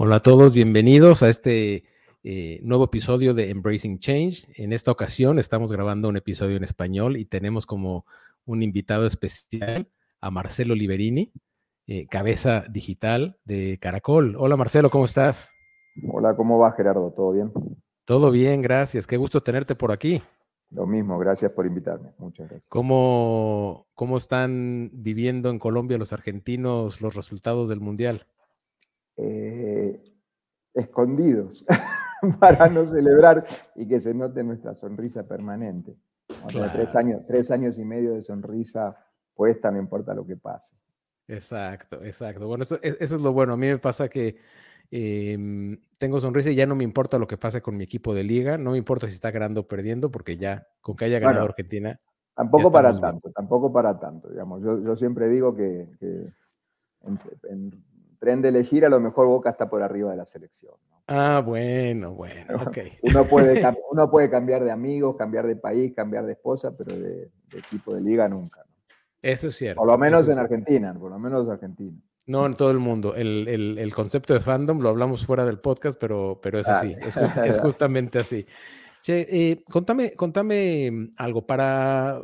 Hola a todos, bienvenidos a este eh, nuevo episodio de Embracing Change. En esta ocasión estamos grabando un episodio en español y tenemos como un invitado especial a Marcelo Liberini, eh, cabeza digital de Caracol. Hola Marcelo, ¿cómo estás? Hola, ¿cómo va Gerardo? ¿Todo bien? Todo bien, gracias. Qué gusto tenerte por aquí. Lo mismo, gracias por invitarme. Muchas gracias. ¿Cómo, cómo están viviendo en Colombia los argentinos los resultados del Mundial? Eh, escondidos para no celebrar y que se note nuestra sonrisa permanente. tres, años, tres años y medio de sonrisa puesta, no importa lo que pase. Exacto, exacto. Bueno, eso, e, eso es lo bueno. A mí me pasa que Em, tengo sonrisa y ya no me importa lo que pase con mi equipo de liga, no me importa si está ganando o perdiendo, porque ya con que haya ganado Argentina. Tampoco para tanto, tampoco para tanto, digamos. Yo, siempre digo que, en, de elegir a lo mejor Boca está por arriba de la selección. Ah, bueno, bueno, ok. Uno puede, uno puede cambiar de amigos, cambiar de país, cambiar de esposa, pero de, equipo de liga nunca. Eso es cierto. Por lo menos en Argentina, por lo menos en Argentina. No, en todo el mundo. El, concepto de fandom lo hablamos fuera del podcast, pero, pero es así, es, justamente así. Che, eh, contame, contame algo para,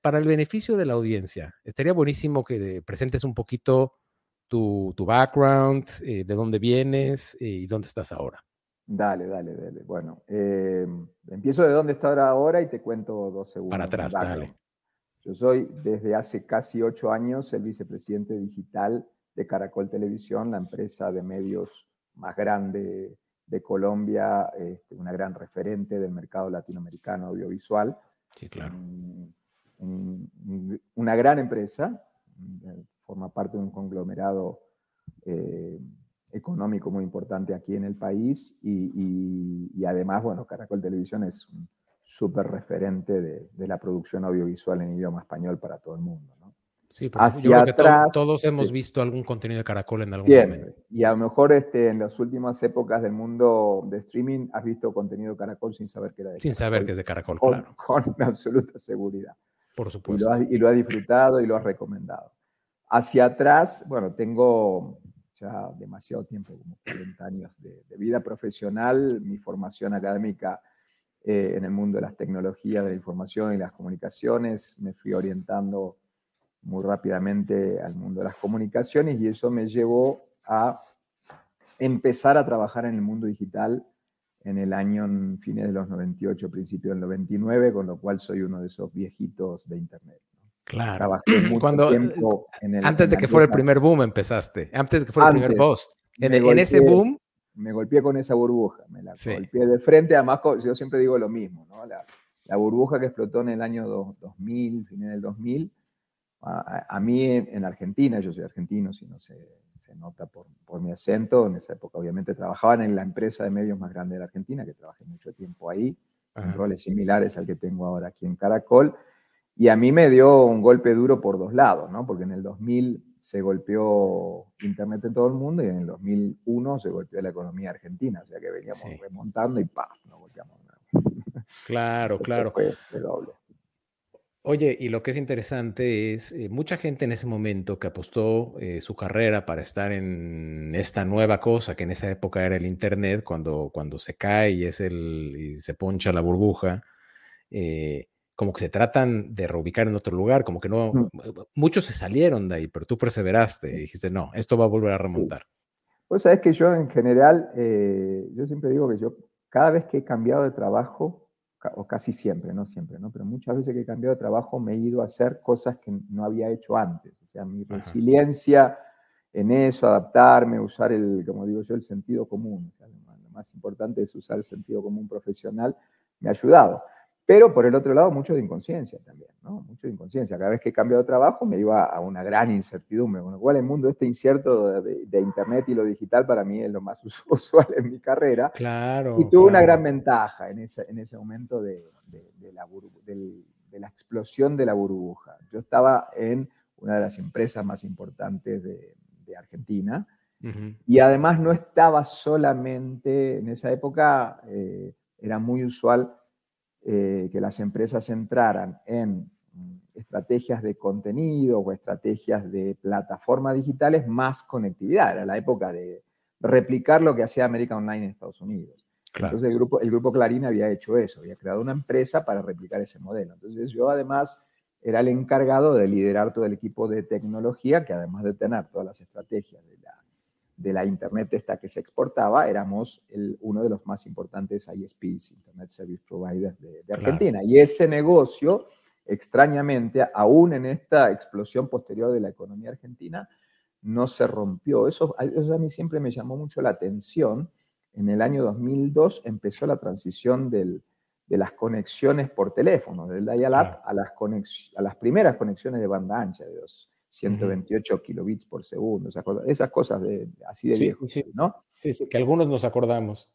para el beneficio de la audiencia. Estaría buenísimo que presentes un poquito tu, background, eh, de dónde vienes eh, y dónde estás ahora. Dale, dale, dale. Bueno, empiezo de dónde estoy ahora y te cuento dos segundos. Para atrás, dale. Yo soy desde hace casi ocho años el vicepresidente digital de Caracol Televisión, la empresa de medios más grande de Colombia, este, una gran referente del mercado latinoamericano audiovisual. Sí, claro. una gran empresa, forma parte de un conglomerado eh, económico muy importante aquí en el país y, además, bueno, Caracol Televisión es un súper referente de, de, la producción audiovisual en idioma español para todo el mundo. Sí, hacia atrás. todos hemos visto algún contenido de Caracol en algún siempre. momento. Y a lo mejor este, en las últimas épocas del mundo de streaming has visto contenido de Caracol sin saber que era de Sin saber que es de Caracol, con, claro. Con absoluta seguridad. Por supuesto. Y lo, has, disfrutado y lo has recomendado. Hacia atrás, bueno, tengo ya demasiado tiempo, como 40 años de, vida profesional, mi formación académica eh, en el mundo de las tecnologías, de la información y las comunicaciones, me fui orientando muy rápidamente al mundo de las comunicaciones y eso me llevó a empezar a trabajar en el mundo digital en el año fines de los 98, principio del 99, con lo cual soy uno de esos viejitos de Internet. Claro. Cuando, antes de que fuera el primer boom empezaste, antes de que fuera el primer post. En, ese boom. Me golpeé con esa burbuja, me la golpeé de frente, además yo siempre digo lo mismo, ¿no? la, la burbuja que explotó en el año 2000, fines del 2000, a, mí en Argentina, yo soy argentino, si no se, se nota por, por, mi acento, en esa época obviamente trabajaban en la empresa de medios más grande de la Argentina, que trabajé mucho tiempo ahí, en roles similares al que tengo ahora aquí en Caracol, y a mí me dio un golpe duro por dos lados, ¿no? porque en el 2000 se golpeó Internet en todo el mundo y en el 2001 se golpeó la economía argentina, o sea que veníamos remontando y golpeamos. Claro, claro. Fue doble. Oye, y lo que es interesante es, eh, mucha gente en ese momento que apostó eh, su carrera para estar en esta nueva cosa, que en esa época era el Internet, cuando, cuando se cae y, es el, y se poncha la burbuja, eh, como que se tratan de reubicar en otro lugar, como que no, mm. muchos se salieron de ahí, pero tú perseveraste y dijiste, no, esto va a volver a remontar. Pues sabes que yo en general, yo siempre digo que yo cada vez que he cambiado de trabajo, o casi siempre, no siempre, ¿no? pero muchas veces que he cambiado de trabajo me he ido a hacer cosas que no había hecho antes. O sea, mi resiliencia en eso, adaptarme, usar el, como digo yo, el sentido común. lo más importante es usar el sentido común profesional, me ha ayudado. Pero por el otro lado, mucho de inconsciencia también, ¿no? Mucho de inconsciencia. Cada vez que he cambiado de trabajo me iba a una gran incertidumbre, con lo cual el mundo este incierto de, Internet y lo digital para mí es lo más usual en mi carrera. Claro. Y tuve una gran ventaja en ese, en ese momento de, la de, la explosión de la burbuja. Yo estaba en una de las empresas más importantes de, Argentina y además no estaba solamente, en esa época eh, era muy usual eh, que las empresas entraran en mm, estrategias de contenido o estrategias de plataformas digitales más conectividad. Era la época de, replicar lo que hacía América Online en Estados Unidos. Entonces el grupo, el grupo Clarín había hecho eso, había creado una empresa para replicar ese modelo. Entonces yo además era el encargado de liderar todo el equipo de tecnología, que además de tener todas las estrategias de la, de la Internet esta que se exportaba, éramos el, uno de los más importantes ISPs, Internet Service Providers de, Argentina. Y ese negocio, extrañamente, aún en esta explosión posterior de la economía argentina, no se rompió. Eso, eso a mí siempre me llamó mucho la atención en el año 2002 empezó la transición de las conexiones por teléfono, del dial-up a, las a las primeras conexiones de banda ancha, de los 128 kilobits por segundo, esas cosas, de, así de sí, ¿no? Sí, sí, que algunos nos acordamos.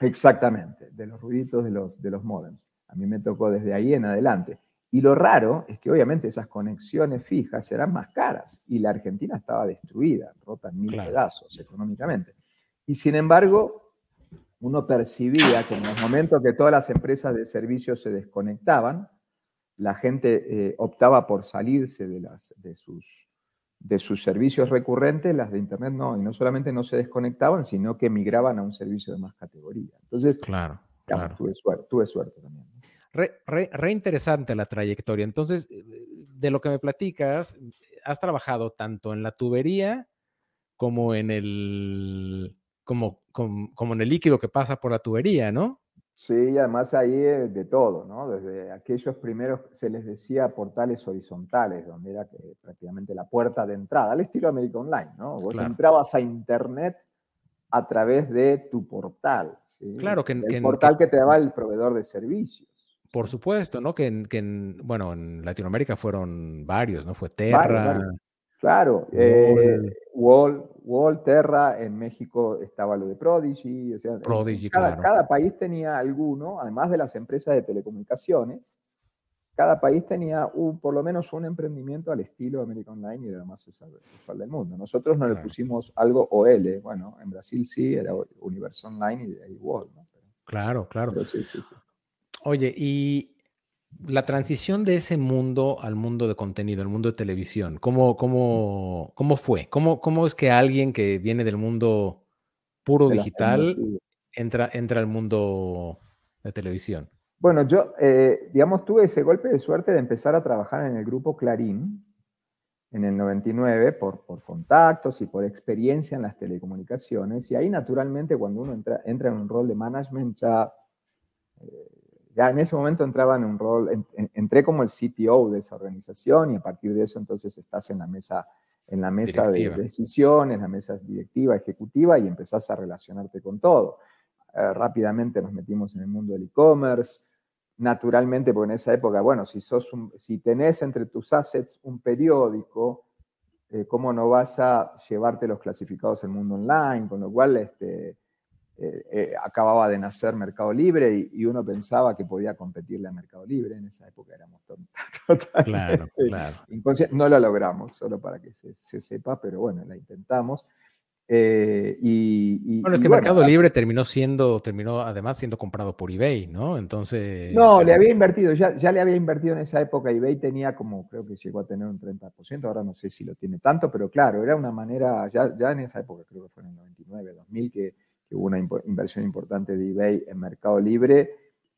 Exactamente, de los ruiditos de los, de los modems. A mí me tocó desde ahí en adelante. Y lo raro es que obviamente esas conexiones fijas eran más caras y la Argentina estaba destruida, rota en mil pedazos económicamente. Y sin embargo, uno percibía que en los momentos que todas las empresas de servicios se desconectaban, la gente eh, optaba por salirse de, las, de, sus, de sus servicios recurrentes, las de Internet no, y no solamente no se desconectaban, sino que migraban a un servicio de más categoría. Entonces, claro, Tuve, suerte, tuve suerte también. Re, interesante la trayectoria. Entonces, de lo que me platicas, has trabajado tanto en la tubería como en el como, como, en el líquido que pasa por la tubería, ¿no? Sí, además ahí de todo, ¿no? Desde aquellos primeros se les decía portales horizontales, donde era prácticamente la puerta de entrada, al estilo América Online, ¿no? Vos entrabas a Internet a través de tu portal, ¿sí? Claro, que, el portal que, te daba el proveedor de servicios. Por supuesto, ¿no? Que, en, bueno, en Latinoamérica fueron varios, ¿no? Fue Terra. Claro, eh, Wall, Wall, Terra, en México estaba lo de Prodigy, o sea, cada, país tenía alguno, además de las empresas de telecomunicaciones, cada país tenía un, por lo menos un emprendimiento al estilo American Online y era más usual, del mundo. Nosotros no le pusimos algo OL, bueno, en Brasil sí, era Universo Online y de ahí Wall. ¿no? claro, claro. Oye, y la transición de ese mundo al mundo de contenido, al mundo de televisión, ¿cómo, cómo, cómo fue? ¿Cómo, ¿Cómo es que alguien que viene del mundo puro digital entra, entra al mundo de televisión? Bueno, yo, eh, digamos, tuve ese golpe de suerte de empezar a trabajar en el grupo Clarín en el 99 por, por contactos y por experiencia en las telecomunicaciones. Y ahí, naturalmente, cuando uno entra, entra en un rol de management, ya eh, ya en ese momento entraba en un rol, entré como el CTO de esa organización y a partir de eso entonces estás en la mesa, en la mesa de decisiones, en la mesa directiva, ejecutiva y empezás a relacionarte con todo. Eh, rápidamente nos metimos en el mundo del e-commerce, naturalmente, porque en esa época, bueno, si, sos si tenés entre tus assets un periódico, eh, ¿cómo no vas a llevarte los clasificados al mundo online? Con lo cual, este, eh, eh, acababa de nacer Mercado Libre y, uno pensaba que podía competirle a Mercado Libre. En esa época éramos totalmente claro, claro. No lo logramos, solo para que se, sepa, pero bueno, la intentamos. Eh, y, bueno, es que Mercado Libre terminó siendo, terminó además siendo comprado por eBay, ¿no? Entonces. No, le había invertido, ya, ya le había invertido en esa época. eBay tenía como, creo que llegó a tener un 30%, ahora no sé si lo tiene tanto, pero claro, era una manera, ya, ya en esa época, creo que fue en el 99, 2000, que hubo una inversión importante de eBay en Mercado Libre.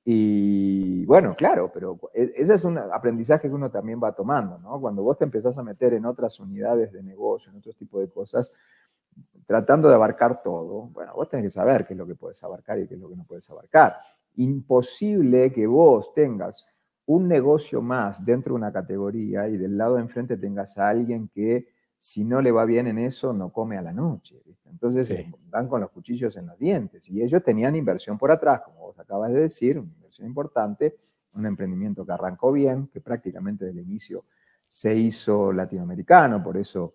Y bueno, claro, pero e, ese es un aprendizaje que uno también va tomando, ¿no? Cuando vos te empezás a meter en otras unidades de negocio, en otro tipo de cosas, tratando de abarcar todo, bueno, vos tenés que saber qué es lo que puedes abarcar y qué es lo que no puedes abarcar. Imposible que vos tengas un negocio más dentro de una categoría y del lado de enfrente tengas a alguien que si no le va bien en eso, no come a la noche. Entonces van con los cuchillos en los dientes. Y ellos tenían inversión por atrás, como vos acabas de decir, una inversión importante, un emprendimiento que arrancó bien, que prácticamente desde el inicio se hizo latinoamericano, por eso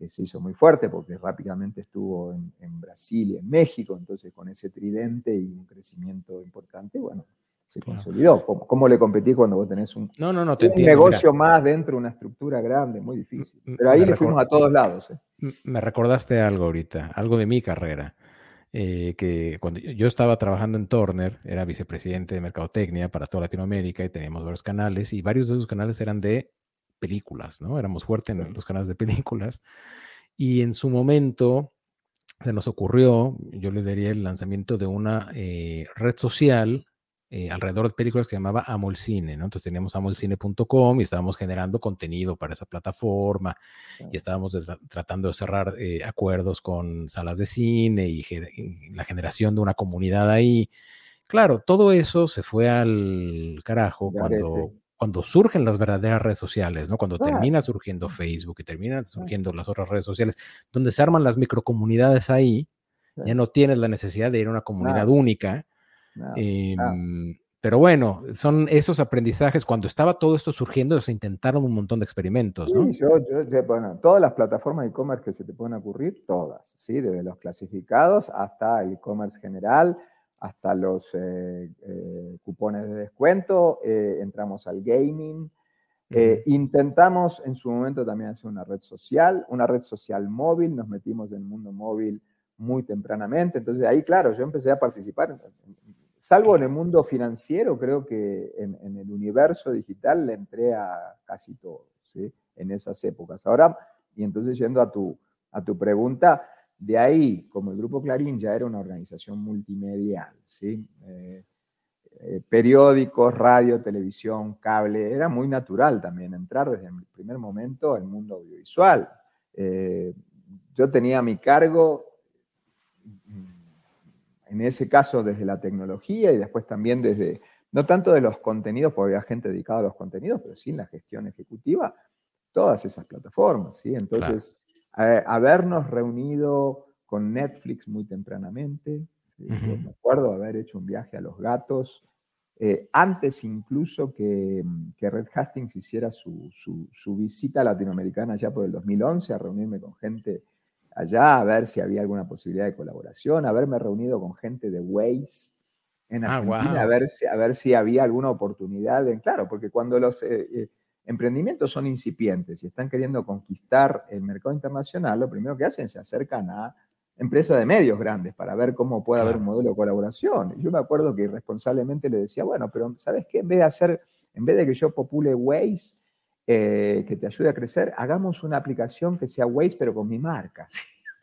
eh, se hizo muy fuerte, porque rápidamente estuvo en, en Brasil y en México, entonces con ese tridente y un crecimiento importante, bueno, se consolidó. ¿Cómo, le competís cuando vos tenés un, no, no, no, negocio más dentro de una estructura grande? Muy difícil. Pero ahí le fuimos a todos lados. ¿eh? Me recordaste algo ahorita, algo de mi carrera. Eh, que cuando yo estaba trabajando en Turner, era vicepresidente de Mercadotecnia para toda Latinoamérica y teníamos varios canales y varios de esos canales eran de películas, ¿no? Éramos fuertes en los canales de películas. Y en su momento se nos ocurrió, yo le daría el lanzamiento de una eh, red social eh, alrededor de películas que llamaba Amolcine, ¿no? Entonces teníamos amolcine.com y estábamos generando contenido para esa plataforma y estábamos tratando de cerrar eh, acuerdos con salas de cine y, la generación de una comunidad ahí. Claro, todo eso se fue al carajo cuando, cuando surgen las verdaderas redes sociales, ¿no? Cuando termina surgiendo Facebook y terminan surgiendo las otras redes sociales, donde se arman las microcomunidades ahí, ya no tienes la necesidad de ir a una comunidad única Em, pero bueno, son esos aprendizajes. Cuando estaba todo esto surgiendo, se intentaron un montón de experimentos, ¿no? Sí, yo, bueno, todas las plataformas de e-commerce que se te pueden ocurrir, todas, ¿sí? Desde los clasificados hasta el e-commerce general, hasta los eh, eh, cupones de descuento, eh, entramos al gaming. intentamos en su momento también hacer una red social, una red social móvil, nos metimos en el mundo móvil muy tempranamente, entonces ahí, claro, yo empecé a participar Salvo en el mundo financiero, creo que en, el universo digital le entré a casi todo, ¿sí? En esas épocas. Ahora, y entonces yendo a tu, a tu pregunta, de ahí, como el Grupo Clarín ya era una organización multimedial, ¿sí? Eh, eh, periódicos, radio, televisión, cable, era muy natural también entrar desde el primer momento al mundo audiovisual. Eh, yo tenía a mi cargo en ese caso desde la tecnología y después también desde, no tanto de los contenidos, porque había gente dedicada a los contenidos, pero sí en la gestión ejecutiva, todas esas plataformas, ¿sí? Entonces, habernos reunido con Netflix muy tempranamente, me acuerdo haber hecho un viaje a los gatos, eh, antes incluso que, Red Hastings hiciera su, su, visita latinoamericana ya por el 2011, a reunirme con gente allá a ver si había alguna posibilidad de colaboración, haberme reunido con gente de Waze en ah, Argentina, a, ver si, a ver si había alguna oportunidad. En, claro, porque cuando los eh, eh, emprendimientos son incipientes y están queriendo conquistar el mercado internacional, lo primero que hacen es se acercan a empresas de medios grandes para ver cómo puede haber un modelo de colaboración. Yo me acuerdo que irresponsablemente le decía, bueno, pero ¿sabes qué? En vez de hacer, en vez de que yo popule Waze, eh, que te ayude a crecer, hagamos una aplicación que sea Waze, pero con mi marca.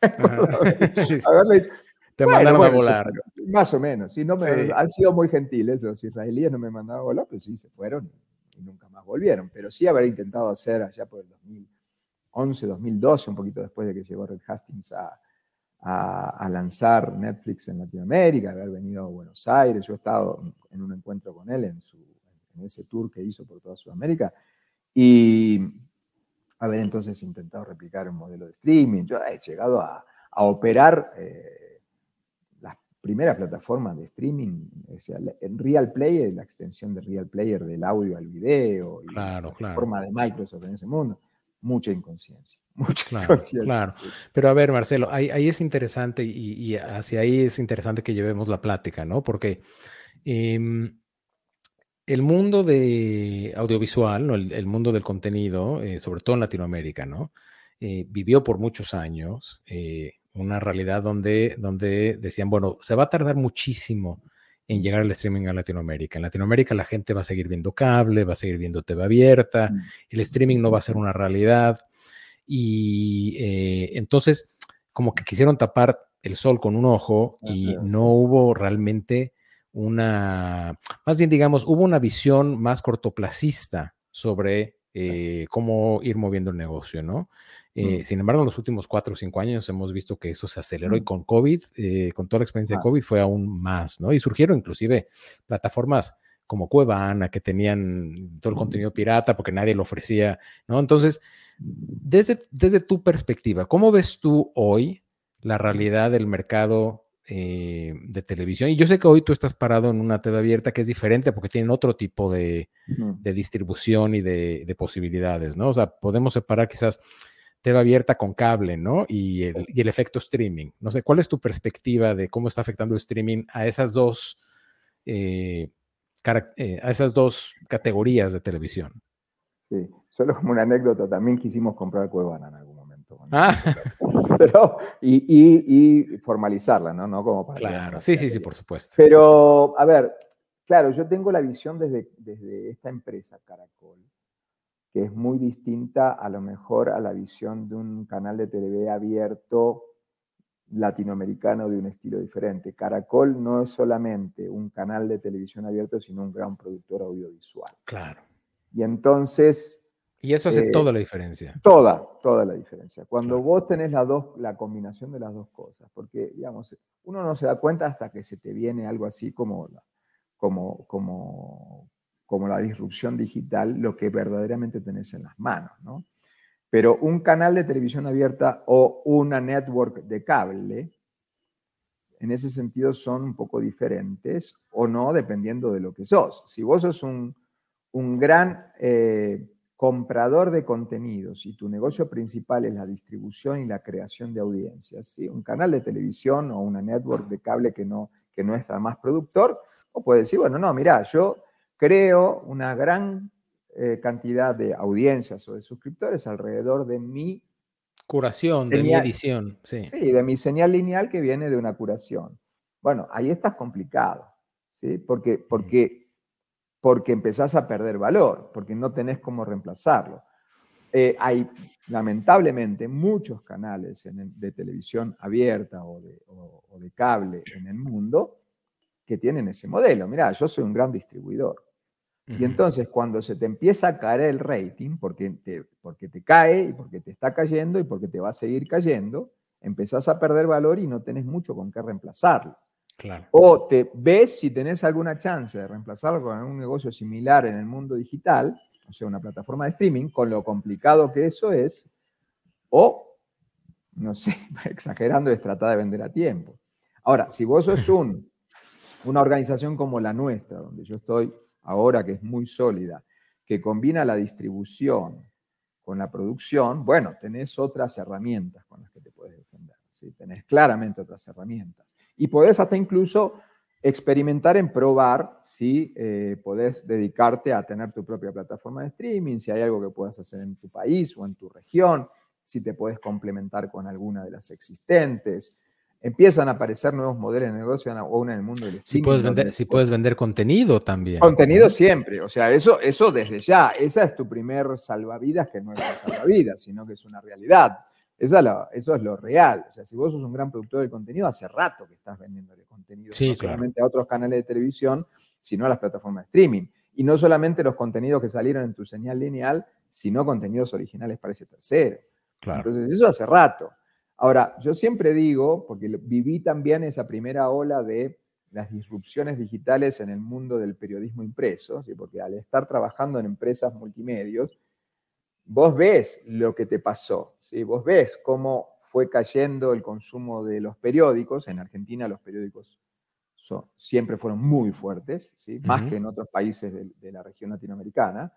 te mandaron a volar. más o menos. ¿sí? No me, Han sido muy gentiles, los israelíes no me mandaron a volar, pues sí, se fueron y, nunca más volvieron. Pero sí haber intentado hacer allá por el 2011, 2012, un poquito después de que llegó Red Hastings a, a, lanzar Netflix en Latinoamérica, haber venido a Buenos Aires. Yo he estado en un encuentro con él en, su, en ese tour que hizo por toda Sudamérica y haber entonces intentado replicar un modelo de streaming. Yo he llegado a, operar eh, las primeras plataformas de streaming, en Real Player, la extensión de Real Player del audio al video, y la plataforma de Microsoft en ese mundo. Mucha inconsciencia, mucha inconsciencia. Claro. Pero a ver, Marcelo, ahí, es interesante y, hacia ahí es interesante que llevemos la plática, ¿no? Porque em, el mundo de audiovisual, el, mundo del contenido, eh, sobre todo en Latinoamérica, ¿no? Eh, vivió por muchos años eh, una realidad donde, donde decían, bueno, se va a tardar muchísimo en llegar al streaming a Latinoamérica. En Latinoamérica la gente va a seguir viendo cable, va a seguir viendo TV abierta, mm. el streaming no va a ser una realidad. Y entonces, como que quisieron tapar el sol con un ojo y no hubo realmente una, más bien digamos, hubo una visión más cortoplacista sobre eh, cómo ir moviendo el negocio, ¿no? Eh, mm. Sin embargo, en los últimos cuatro o cinco años hemos visto que eso se aceleró y mm. con COVID, eh, con toda la experiencia de COVID, fue aún más, ¿no? Y surgieron inclusive plataformas como Cuevana que tenían todo el contenido pirata porque nadie lo ofrecía, ¿no? Entonces, desde, desde tu perspectiva, ¿cómo ves tú hoy la realidad del mercado eh, de televisión. Y yo sé que hoy tú estás parado en una TV abierta que es diferente porque tienen otro tipo de, distribución y de, posibilidades, ¿no? O sea, podemos separar quizás TV abierta con cable, ¿no? Y el, efecto streaming. No sé, ¿cuál es tu perspectiva de cómo está afectando el streaming a esas dos, eh, eh, a esas dos categorías de televisión? Sí, solo como una anécdota, también quisimos comprar Cuevana en algún Ah. pero, y, formalizarla, ¿no? ¿no? Como claro, sí, sí, sí, por supuesto. Pero, a ver, claro, yo tengo la visión desde, desde esta empresa, Caracol, que es muy distinta a lo mejor a la visión de un canal de TV abierto latinoamericano de un estilo diferente. Caracol no es solamente un canal de televisión abierto, sino un gran productor audiovisual. Claro. Y entonces... Y eso hace eh, toda la diferencia. Toda, toda la diferencia. Cuando vos tenés la, dos, la combinación de las dos cosas, porque, digamos, uno no se da cuenta hasta que se te viene algo así como como, como, como la disrupción digital, lo que verdaderamente tenés en las manos, ¿no? Pero un canal de televisión abierta o una network de cable, en ese sentido son un poco diferentes o no, dependiendo de lo que sos. Si vos sos un, gran eh, comprador de contenidos y tu negocio principal es la distribución y la creación de audiencias, ¿sí? un canal de televisión o una network de cable que no, que no es más productor, o puede decir, bueno, no, mira, yo creo una gran eh, cantidad de audiencias o de suscriptores alrededor de mi curación, de mi edición. Sí. sí, de mi señal lineal que viene de una curación. Bueno, ahí estás complicado, ¿sí? Porque, porque, porque empezás a perder valor, porque no tenés cómo reemplazarlo. Eh, hay lamentablemente muchos canales de televisión abierta o de, o de, cable en el mundo que tienen ese modelo. Mirá, yo soy un gran distribuidor. Y entonces cuando se te empieza a caer el rating, porque te, porque te cae y porque te está cayendo y porque te va a seguir cayendo, empezás a perder valor y no tenés mucho con qué reemplazarlo. Claro. O te ves si tenés alguna chance de reemplazarlo con un negocio similar en el mundo digital, o sea, una plataforma de streaming, con lo complicado que eso es, o, no sé, exagerando, es tratar de vender a tiempo. Ahora, si vos sos un, una organización como la nuestra, donde yo estoy ahora que es muy sólida, que combina la distribución con la producción, bueno, tenés otras herramientas con las que te puedes defender. ¿sí? Tenés claramente otras herramientas. Y podés hasta incluso experimentar en probar si eh, podés dedicarte a tener tu propia plataforma de streaming, si hay algo que puedas hacer en tu país o en tu región, si te puedes complementar con alguna de las existentes, empiezan a aparecer nuevos modelos de negocio aún en el mundo del streaming. Si puedes vender, si puedes vender contenido también. Contenido siempre, o sea, eso, eso desde ya, esa es tu primer salvavidas, que no es un salvavidas, sino que es una realidad. Esa eso es lo real. O sea, si vos sos un gran productor de contenido, hace rato que estás vendiendo contenido, no solamente a otros canales de televisión, sino a las plataformas de streaming. Y no solamente los contenidos que salieron en tu señal lineal, sino contenidos originales para ese tercero. Entonces, eso hace rato. Ahora, yo siempre digo, porque viví también esa primera ola de las disrupciones digitales en el mundo del periodismo impreso, porque al estar trabajando en empresas multimedios, vos ves lo que te pasó, ¿sí? vos ves cómo fue cayendo el consumo de los periódicos. En Argentina los periódicos siempre fueron muy fuertes, ¿sí? más que en otros países de, la región latinoamericana.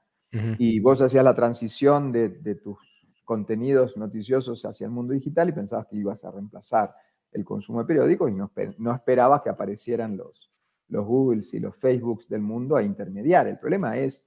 Y vos hacías la transición de, de tus contenidos noticiosos hacia el mundo digital y pensabas que ibas a reemplazar el consumo de periódicos y no, no esperabas que aparecieran los, los Googles y los Facebooks del mundo a intermediar. El problema es,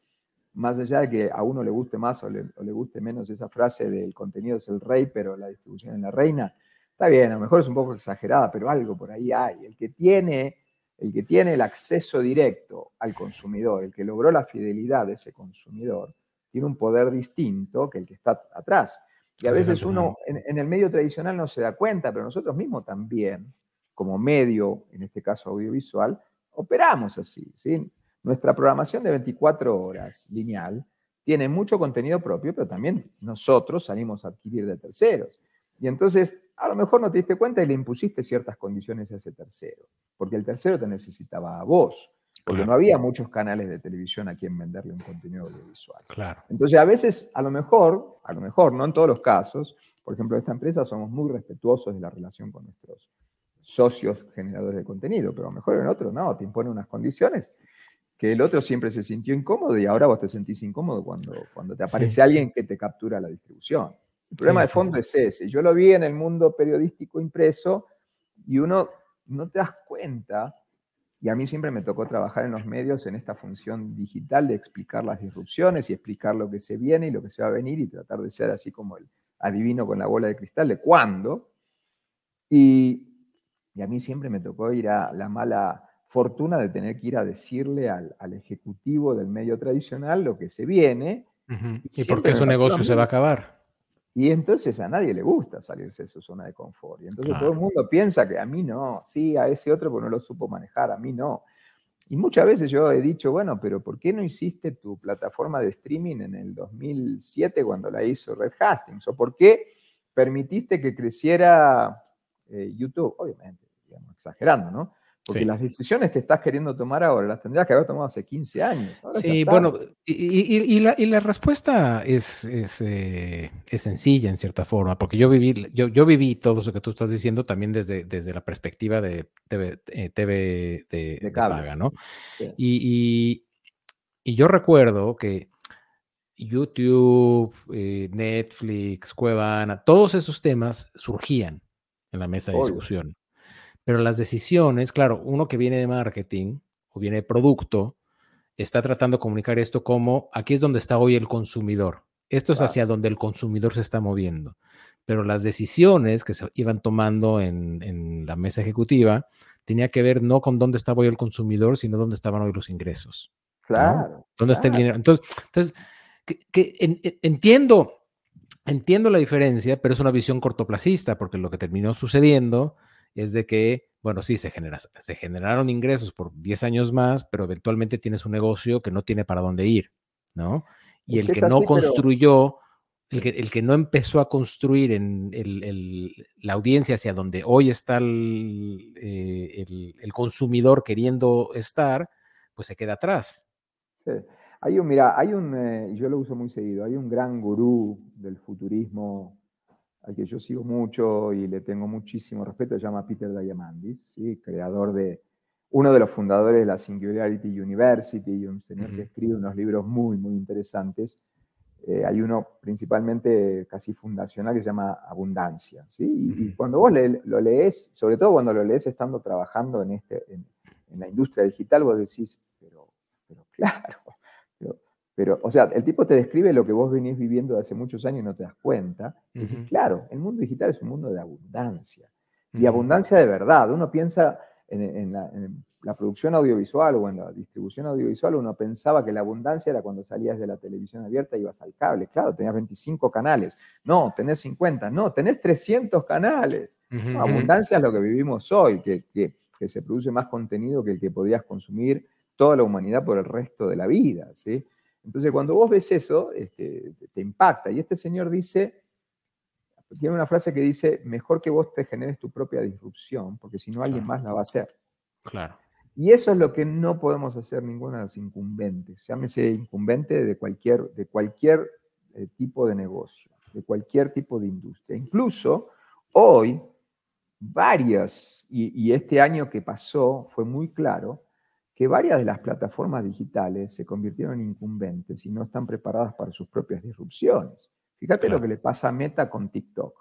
más allá de que a uno le guste más o le, guste menos esa frase del contenido es el rey, pero la distribución es la reina, está bien, a lo mejor es un poco exagerada, pero algo por ahí hay. El que tiene el, que tiene el acceso directo al consumidor, el que logró la fidelidad de ese consumidor, tiene un poder distinto que el que está atrás. Y a veces uno en, el medio tradicional no se da cuenta, pero nosotros mismos también, como medio, en este caso audiovisual, operamos así. ¿sí? Nuestra programación de 24 horas lineal tiene mucho contenido propio, pero también nosotros salimos a adquirir de terceros. Y entonces, a lo mejor no te diste cuenta y le impusiste ciertas condiciones a ese tercero, porque el tercero te necesitaba a vos porque no había muchos canales de televisión a quien venderle un contenido audiovisual. Claro. Entonces, a veces, a lo mejor, a lo mejor, no en todos los casos, por ejemplo, en esta empresa somos muy respetuosos de la relación con nuestros socios generadores de contenido, pero a lo mejor en otro no, te impone unas condiciones que el otro siempre se sintió incómodo y ahora vos te sentís incómodo cuando, cuando te aparece alguien que te captura la distribución. El problema de fondo es ese. Yo lo vi en el mundo periodístico impreso y uno no te das cuenta y a mí siempre me tocó trabajar en los medios en esta función digital de explicar las disrupciones y explicar lo que se viene y lo que se va a venir y tratar de ser así como el adivino con la bola de cristal de cuándo. Y, a mí siempre me tocó ir a la mala fortuna de tener que ir a decirle al, ejecutivo del medio tradicional lo que se viene. Y, porque su negocio se va a acabar. Y entonces a nadie le gusta salirse de su zona de confort. Y entonces todo el mundo piensa que a mí no, sí, a ese otro porque no lo supo manejar, a mí no. Y muchas veces yo he dicho, bueno, pero ¿por qué no hiciste tu plataforma de streaming en el 2007 cuando la hizo Red Hastings? ¿O por qué permitiste que creciera eh, YouTube? Obviamente, digamos, exagerando, ¿no? Porque las decisiones que estás queriendo tomar ahora las tendrías que haber tomado hace 15 años. sí, bueno, y, la, respuesta es, eh, es, sencilla en cierta forma, porque yo viví, yo, yo viví todo eso que tú estás diciendo también desde, desde la perspectiva de TV, TV eh, de, paga, ¿no? Y, yo recuerdo que YouTube, eh, Netflix, Cuevana, todos esos temas surgían en la mesa de discusión. Pero las decisiones, claro, uno que viene de marketing o viene de producto, está tratando de comunicar esto como aquí es donde está hoy el consumidor. Esto es hacia donde el consumidor se está moviendo. Pero las decisiones que se iban tomando en, la mesa ejecutiva tenía que ver no con dónde estaba hoy el consumidor, sino dónde estaban hoy los ingresos. Claro. ¿Dónde está el dinero? Entonces, entonces que, entiendo, entiendo la diferencia, pero es una visión cortoplacista, porque lo que terminó sucediendo es de que, bueno, sí, se, genera, se generaron ingresos por 10 años más, pero eventualmente tienes un negocio que no tiene para dónde ir, ¿no? Y el que, no construyó, el, que, el que no empezó a construir en la audiencia hacia donde hoy está eh, el, consumidor queriendo estar, pues se queda atrás. Sí. Hay un, mira, hay un, eh, yo lo uso muy seguido, hay un gran gurú del futurismo al que yo sigo mucho y le tengo muchísimo respeto, se llama Peter Diamandis, ¿sí? creador de, uno de los fundadores de la Singularity University y un señor que escribe unos libros muy, muy interesantes. Eh, hay uno principalmente casi fundacional que se llama Abundancia. ¿sí? Y, cuando vos lo lees, sobre todo cuando lo lees estando trabajando en, este, en, en la industria digital, vos decís, pero, pero claro, pero, o sea, el tipo te describe lo que vos venís viviendo hace muchos años y no te das cuenta. Y claro, el mundo digital es un mundo de abundancia. Y abundancia de verdad. Uno piensa en, la, producción audiovisual o en la distribución audiovisual, uno pensaba que la abundancia era cuando salías de la televisión abierta y ibas al cable. Claro, tenías 25 canales. No, tenés 50. No, tenés 300 canales. abundancia es lo que vivimos hoy, que, que, que se produce más contenido que el que podías consumir toda la humanidad por el resto de la vida. ¿sí? Entonces, cuando vos ves eso, este, te impacta. Y este señor dice, tiene una frase que dice, mejor que vos te generes tu propia disrupción, porque si no alguien más la va a hacer. Claro. Y eso es lo que no podemos hacer ninguno de los incumbentes. Llámese incumbente de cualquier, de cualquier eh, tipo de negocio, de cualquier tipo de industria. Incluso hoy, varias, y este año que pasó fue muy claro, que varias de las plataformas digitales se convirtieron en incumbentes y no están preparadas para sus propias disrupciones. Fíjate lo que le pasa a Meta con TikTok.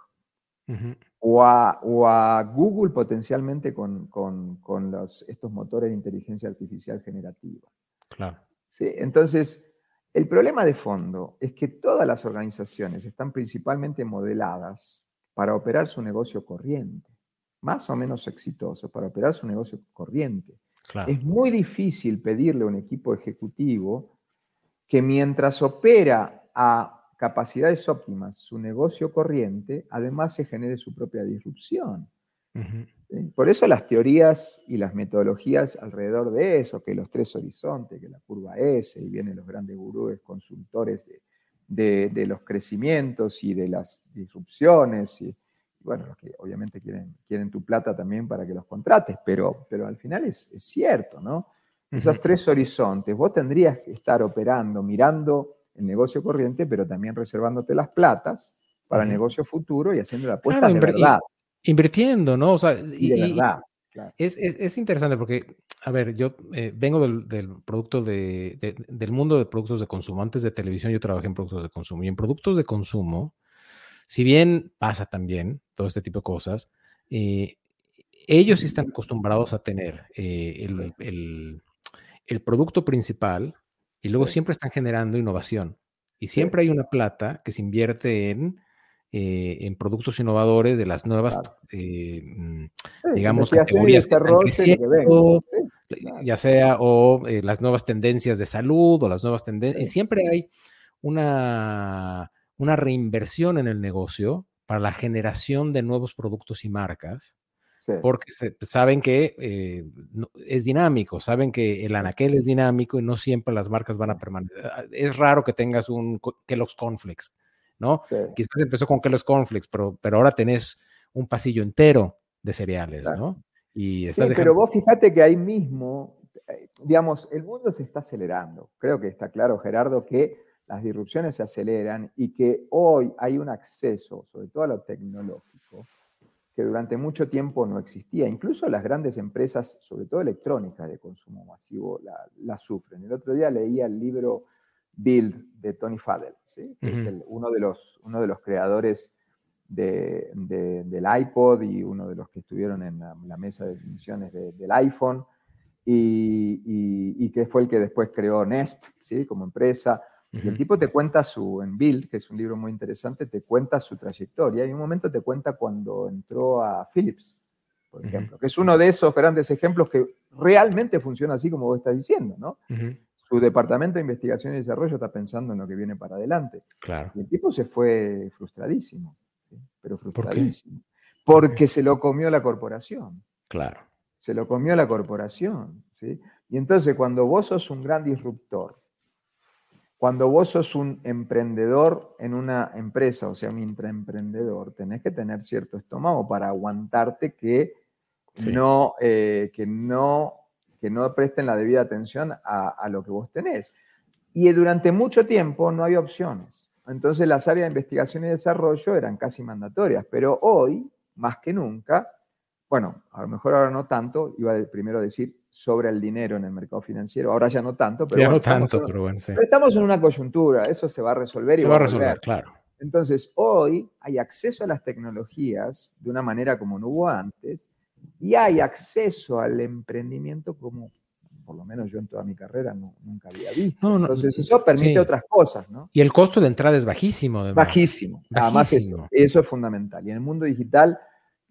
o, a, Google potencialmente con, los, estos motores de inteligencia artificial generativa. Claro. ¿Sí? Entonces, el problema de fondo es que todas las organizaciones están principalmente modeladas para operar su negocio corriente, más o menos exitoso, para operar su negocio corriente. Es muy difícil pedirle a un equipo ejecutivo que mientras opera a capacidades óptimas su negocio corriente, además se genere su propia disrupción. Por eso las teorías y las metodologías alrededor de eso, que los tres horizontes, que la curva S, y vienen los grandes gurúes consultores de, de los crecimientos y de las disrupciones, y, bueno, los que obviamente quieren, quieren tu plata también para que los contrates, pero, pero al final es, cierto, ¿no? Esos tres horizontes, vos tendrías que estar operando, mirando el negocio corriente, pero también reservándote las platas para el negocio futuro y haciendo la apuesta de verdad. Invirtiendo, ¿no? O sea, y, de verdad. Es, interesante porque, a ver, yo eh, vengo del, producto de, del mundo de productos de consumo. Antes de televisión yo trabajé en productos de consumo y en productos de consumo si bien pasa también todo este tipo de cosas, eh, ellos sí están acostumbrados a tener eh, el, producto principal y luego siempre están generando innovación. Y siempre hay una plata que se invierte en, eh, en productos innovadores de las nuevas, mm, digamos, categorías que están creciendo, ya sea o las nuevas tendencias de salud o las nuevas tendencias. Y siempre hay una una reinversión en el negocio para la generación de nuevos productos y marcas, porque saben que eh, es dinámico, saben que el anaquel es dinámico y no siempre las marcas van a permanecer. Ah, es raro que tengas un Kellogg's Cornflakes, ¿no? Quizás empezó con Kellogg's Cornflakes, pero, pero ahora tenés un pasillo entero de cereales, ¿no? Y sí, pero vos fíjate que ahí mismo, eh, digamos, el mundo se está acelerando. Creo que está claro, Gerardo, que las disrupciones se aceleran y que hoy hay un acceso, sobre todo a lo tecnológico, que durante mucho tiempo no existía. Incluso las grandes empresas, sobre todo electrónicas de consumo masivo, la, sufren. El otro día leía el libro Build de Tony Fadell, que es uno, de los, uno de los creadores del iPod y uno de los que estuvieron en la, mesa de definiciones del iPhone. Y, que fue el que después creó Nest, ¿sí? como empresa. El tipo te cuenta su, en Build, que es un libro muy interesante, te cuenta su trayectoria. Y un momento te cuenta cuando entró a Philips, por ejemplo, que es uno de esos grandes ejemplos que realmente funciona así como vos estás diciendo, ¿no? Su departamento de investigación y desarrollo está pensando en lo que viene para adelante. Claro. Y el tipo se fue frustradísimo, pero frustradísimo. Porque se lo comió la corporación. Claro. Se lo comió la corporación, ¿sí? Y entonces cuando vos sos un gran disruptor, cuando vos sos un emprendedor en una empresa, o sea, un intraemprendedor, tenés que tener cierto estómago para aguantarte que, no, eh, que, no, que no presten la debida atención a, lo que vos tenés. Y durante mucho tiempo no había opciones. Entonces las áreas de investigación y desarrollo eran casi mandatorias, pero hoy, más que nunca, bueno, a lo mejor ahora no tanto, iba primero a decir sobre el dinero en el mercado financiero, ahora ya no tanto, pero, ya no tanto, pero bueno, sí. estamos en una coyuntura, eso se va a resolver. Se va a resolver, claro. Entonces, hoy hay acceso a las tecnologías de una manera como no hubo antes, y hay acceso al emprendimiento como, por lo menos yo en toda mi carrera nunca había visto. Entonces, eso permite otras cosas, ¿no? Y el costo de entrada es bajísimo. Bajísimo. Además, eso, eso es fundamental. Y en el mundo digital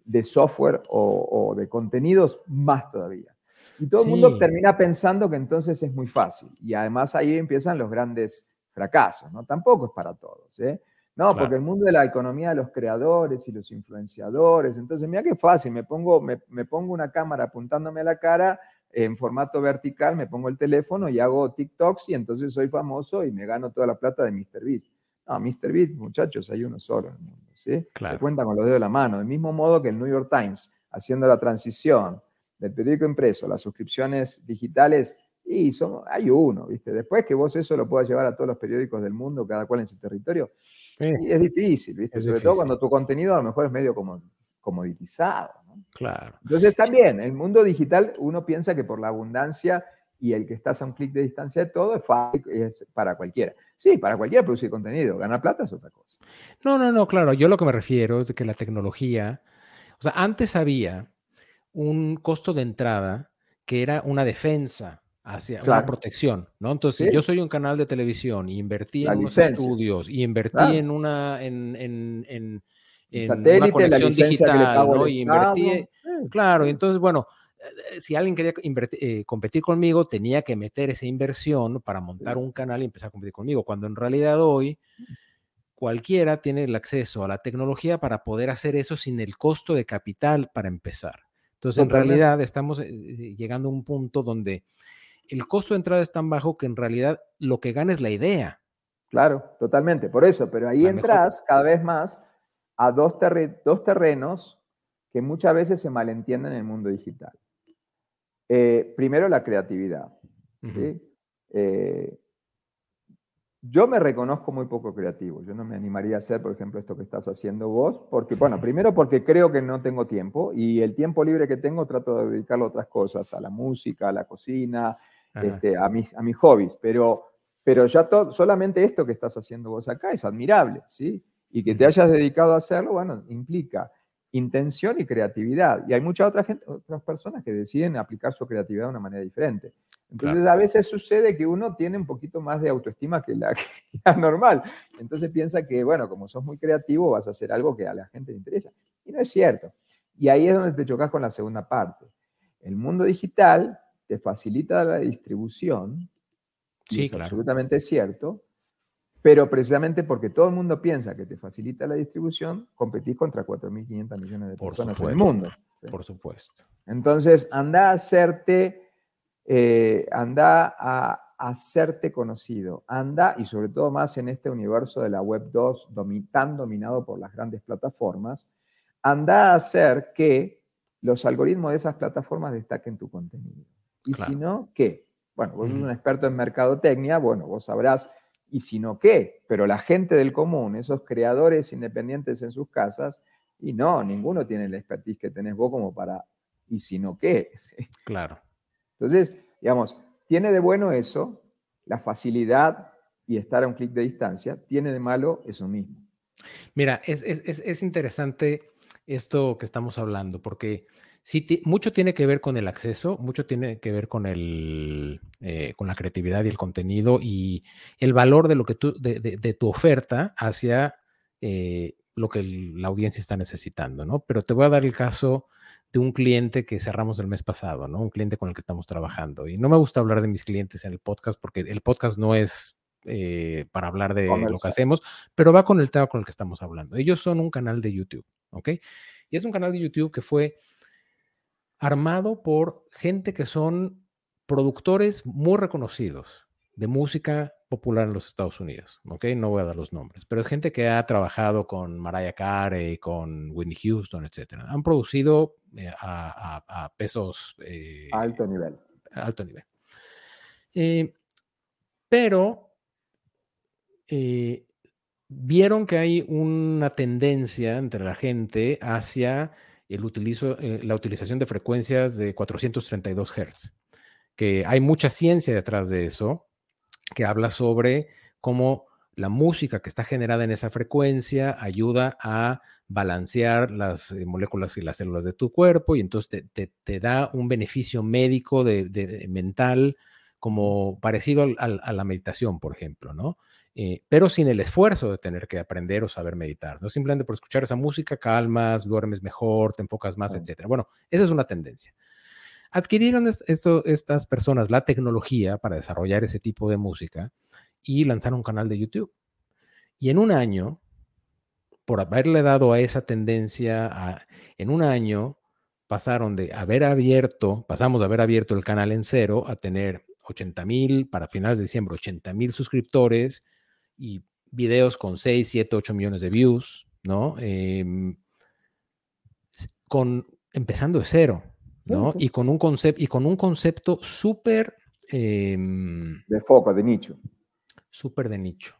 de software o, de contenidos, más todavía. Y todo el mundo termina pensando que entonces es muy fácil. Y además ahí empiezan los grandes fracasos, ¿no? Tampoco es para todos, ¿eh? No, porque el mundo de la economía de los creadores y los influenciadores, entonces mira qué fácil, me pongo, me, me pongo una cámara apuntándome a la cara en formato vertical, me pongo el teléfono y hago TikToks y entonces soy famoso y me gano toda la plata de MrBeast. No, Mr. Beat, muchachos, hay uno solo en el mundo, ¿sí? Claro. cuentan con los dedos de la mano. Del mismo modo que el New York Times, haciendo la transición del periódico impreso las suscripciones digitales, y son, hay uno, ¿viste? Después que vos eso lo puedas llevar a todos los periódicos del mundo, cada cual en su territorio, es difícil, ¿viste? Sobre todo cuando tu contenido a lo mejor es medio como, comoditizado, ¿no? Claro. Entonces también, el mundo digital, uno piensa que por la abundancia y el que estás a un clic de distancia de todo es fácil, es para cualquiera. Sí, para cualquiera producir contenido, ganar plata es otra cosa. No, no, no, claro, yo lo que me refiero es de que la tecnología, o sea, antes había un costo de entrada que era una defensa hacia una protección, ¿no? Entonces, yo soy un canal de televisión y invertí en unos estudios y invertí en una en, en, en, en satélite, una conexión digital, ¿no? Y invertí, claro, y entonces, bueno, eh, si alguien quería eh, competir conmigo, tenía que meter esa inversión para montar un canal y empezar a competir conmigo, cuando en realidad hoy cualquiera tiene el acceso a la tecnología para poder hacer eso sin el costo de capital para empezar. Entonces, en realidad estamos eh, llegando a un punto donde el costo de entrada es tan bajo que en realidad lo que gana es la idea. Claro, totalmente, por eso, pero ahí entras cada vez más a dos, dos terrenos que muchas veces se malentienden en el mundo digital. Eh, primero, la creatividad. Eh, yo me reconozco muy poco creativo. Yo no me animaría a hacer, por ejemplo, esto que estás haciendo vos, porque, bueno, primero porque creo que no tengo tiempo y el tiempo libre que tengo trato de dedicarlo a otras cosas, a la música, a la cocina, este, a, mis, a mis hobbies. Pero, pero ya solamente esto que estás haciendo vos acá es admirable, ¿sí? Y que te hayas dedicado a hacerlo, bueno, implica intención y creatividad. Y hay muchas otras, gente, otras personas que deciden aplicar su creatividad de una manera diferente. Entonces, a veces sucede que uno tiene un poquito más de autoestima que la, normal. Entonces piensa que, bueno, como sos muy creativo, vas a hacer algo que a la gente le interesa. Y no es cierto. Y ahí es donde te chocas con la segunda parte. El mundo digital te facilita la distribución, sí, es absolutamente cierto, pero precisamente porque todo el mundo piensa que te facilita la distribución, competís contra 4.500 millones de personas en el mundo. Por supuesto. Entonces, anda a hacerte, eh, anda a hacerte conocido, anda, y sobre todo más en este universo de la Web 2 tan dominado por las grandes plataformas, anda a hacer que los algoritmos de esas plataformas destaquen tu contenido. Y si no, ¿qué? Bueno, vos sos un experto en mercadotecnia, bueno, vos sabrás y si no, ¿qué? Pero la gente del común, esos creadores independientes en sus casas, y no, ninguno tiene la expertise que tenés vos como para, ¿y si no, qué? Claro. Entonces, digamos, tiene de bueno eso, la facilidad y estar a un clic de distancia, tiene de malo eso mismo. Mira, es, es interesante esto que estamos hablando, porque Sí, mucho tiene que ver con el acceso, mucho tiene que ver con el, eh, con la creatividad y el contenido y el valor de lo que tú, de, tu oferta hacia eh, lo que la audiencia está necesitando, ¿no? Pero te voy a dar el caso de un cliente que cerramos el mes pasado, ¿no? Un cliente con el que estamos trabajando. Y no me gusta hablar de mis clientes en el podcast porque el podcast no es eh, para hablar de lo que hacemos, pero va con el tema con el que estamos hablando. Ellos son un canal de YouTube, ¿ok? Y es un canal de YouTube que fue armado por gente que son productores muy reconocidos de música popular en los Estados Unidos, ¿ok? No voy a dar los nombres, pero es gente que ha trabajado con Mariah Carey, con Whitney Houston, etc. Han producido eh, a, pesos... Eh, alto nivel. Alto nivel. Eh, pero vieron que hay una tendencia entre la gente hacia el utilizo, eh, la utilización de frecuencias de 432 Hz, que hay mucha ciencia detrás de eso, que habla sobre cómo la música que está generada en esa frecuencia ayuda a balancear las eh, moléculas y las células de tu cuerpo y entonces te, da un beneficio médico de, mental como parecido a la meditación, por ejemplo, ¿no? Eh, pero sin el esfuerzo de tener que aprender o saber meditar, ¿no? Simplemente por escuchar esa música calmas, duermes mejor, te enfocas más, etcétera. Bueno, esa es una tendencia. Adquirieron esto, estas personas la tecnología para desarrollar ese tipo de música y lanzaron un canal de YouTube. Y en un año, por haberle dado a esa tendencia, en un año pasaron de haber abierto, pasamos de haber abierto el canal en cero a tener 80 mil, para finales de diciembre, 80 mil suscriptores, y videos con 6, 7, 8 millones de views, ¿no? Em, con, empezando de cero, ¿no? Y con un, concepto y con un concepto súper... Em, de foco, de nicho. Súper de nicho.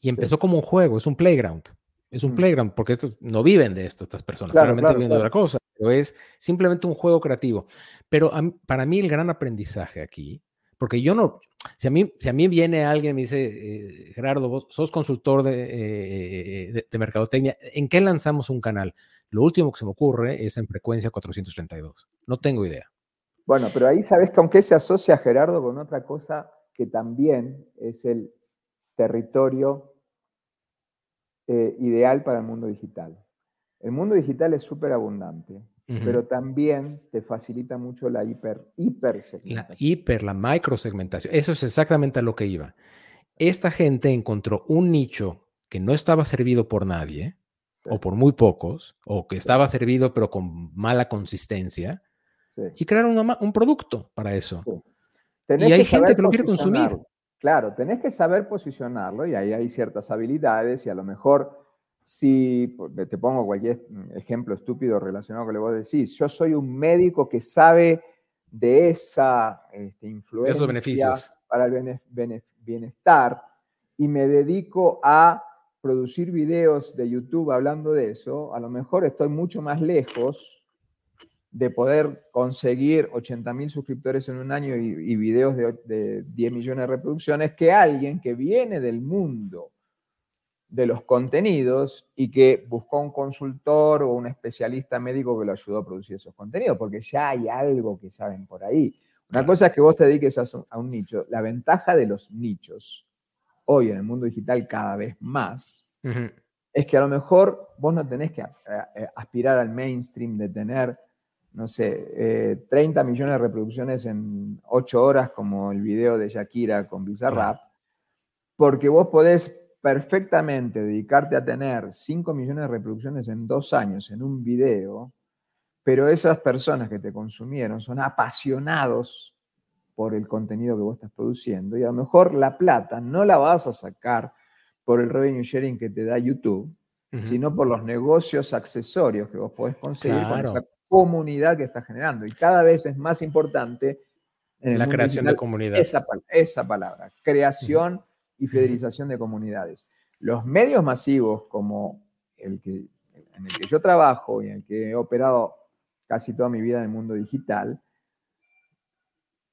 Y empezó como un juego, es un playground. Es un playground, porque esto, no viven de esto estas personas, claramente viven de otra cosa, pero es simplemente un juego creativo. Pero para mí el gran aprendizaje aquí, porque yo no, si a mí, si a mí viene alguien y me dice, eh, Gerardo, vos sos consultor eh, de, de, mercadotecnia, ¿en qué lanzamos un canal? Lo último que se me ocurre es en frecuencia 432. No tengo idea. Bueno, pero ahí sabes con qué se asocia Gerardo con otra cosa que también es el territorio eh, ideal para el mundo digital. El mundo digital es súper abundante pero también te facilita mucho la hiper, hipersegmentación. La hiper, la microsegmentación. Eso es exactamente a lo que iba. Esta gente encontró un nicho que no estaba servido por nadie, o por muy pocos, o que estaba servido pero con mala consistencia, y crearon un producto para eso. Y hay gente que lo quiere consumir. Claro, tenés que saber posicionarlo y ahí hay ciertas habilidades y a lo mejor si, te pongo cualquier ejemplo estúpido relacionado con lo que vos decís, yo soy un médico que sabe de esa este, influencia beneficios. para el bienestar y me dedico a producir videos de YouTube hablando de eso, a lo mejor estoy mucho más lejos de poder conseguir 80 mil suscriptores en un año y, y videos de, de 10 millones de reproducciones que alguien que viene del mundo de los contenidos y que buscó un consultor o un especialista médico que lo ayudó a producir esos contenidos, porque ya hay algo que saben por ahí. Una cosa es que vos te dediques a, un nicho. La ventaja de los nichos, hoy en el mundo digital cada vez más, es que a lo mejor vos no tenés que eh, eh, aspirar al mainstream de tener, no sé, 30 eh, millones de reproducciones en 8 horas como el video de Shakira con Bizarrap porque vos podés perfectamente dedicarte a tener 5 millones de reproducciones en dos años en un video, pero esas personas que te consumieron son apasionados por el contenido que vos estás produciendo y a lo mejor la plata no la vas a sacar por el revenue sharing que te da YouTube, sino por los negocios accesorios que vos podés conseguir con esa comunidad que estás generando. Y cada vez es más importante en la creación de comunidad. Esa, esa palabra, creación y fidelización de comunidades. Los medios masivos como el que, en el que yo trabajo y en el que he operado casi toda mi vida en el mundo digital,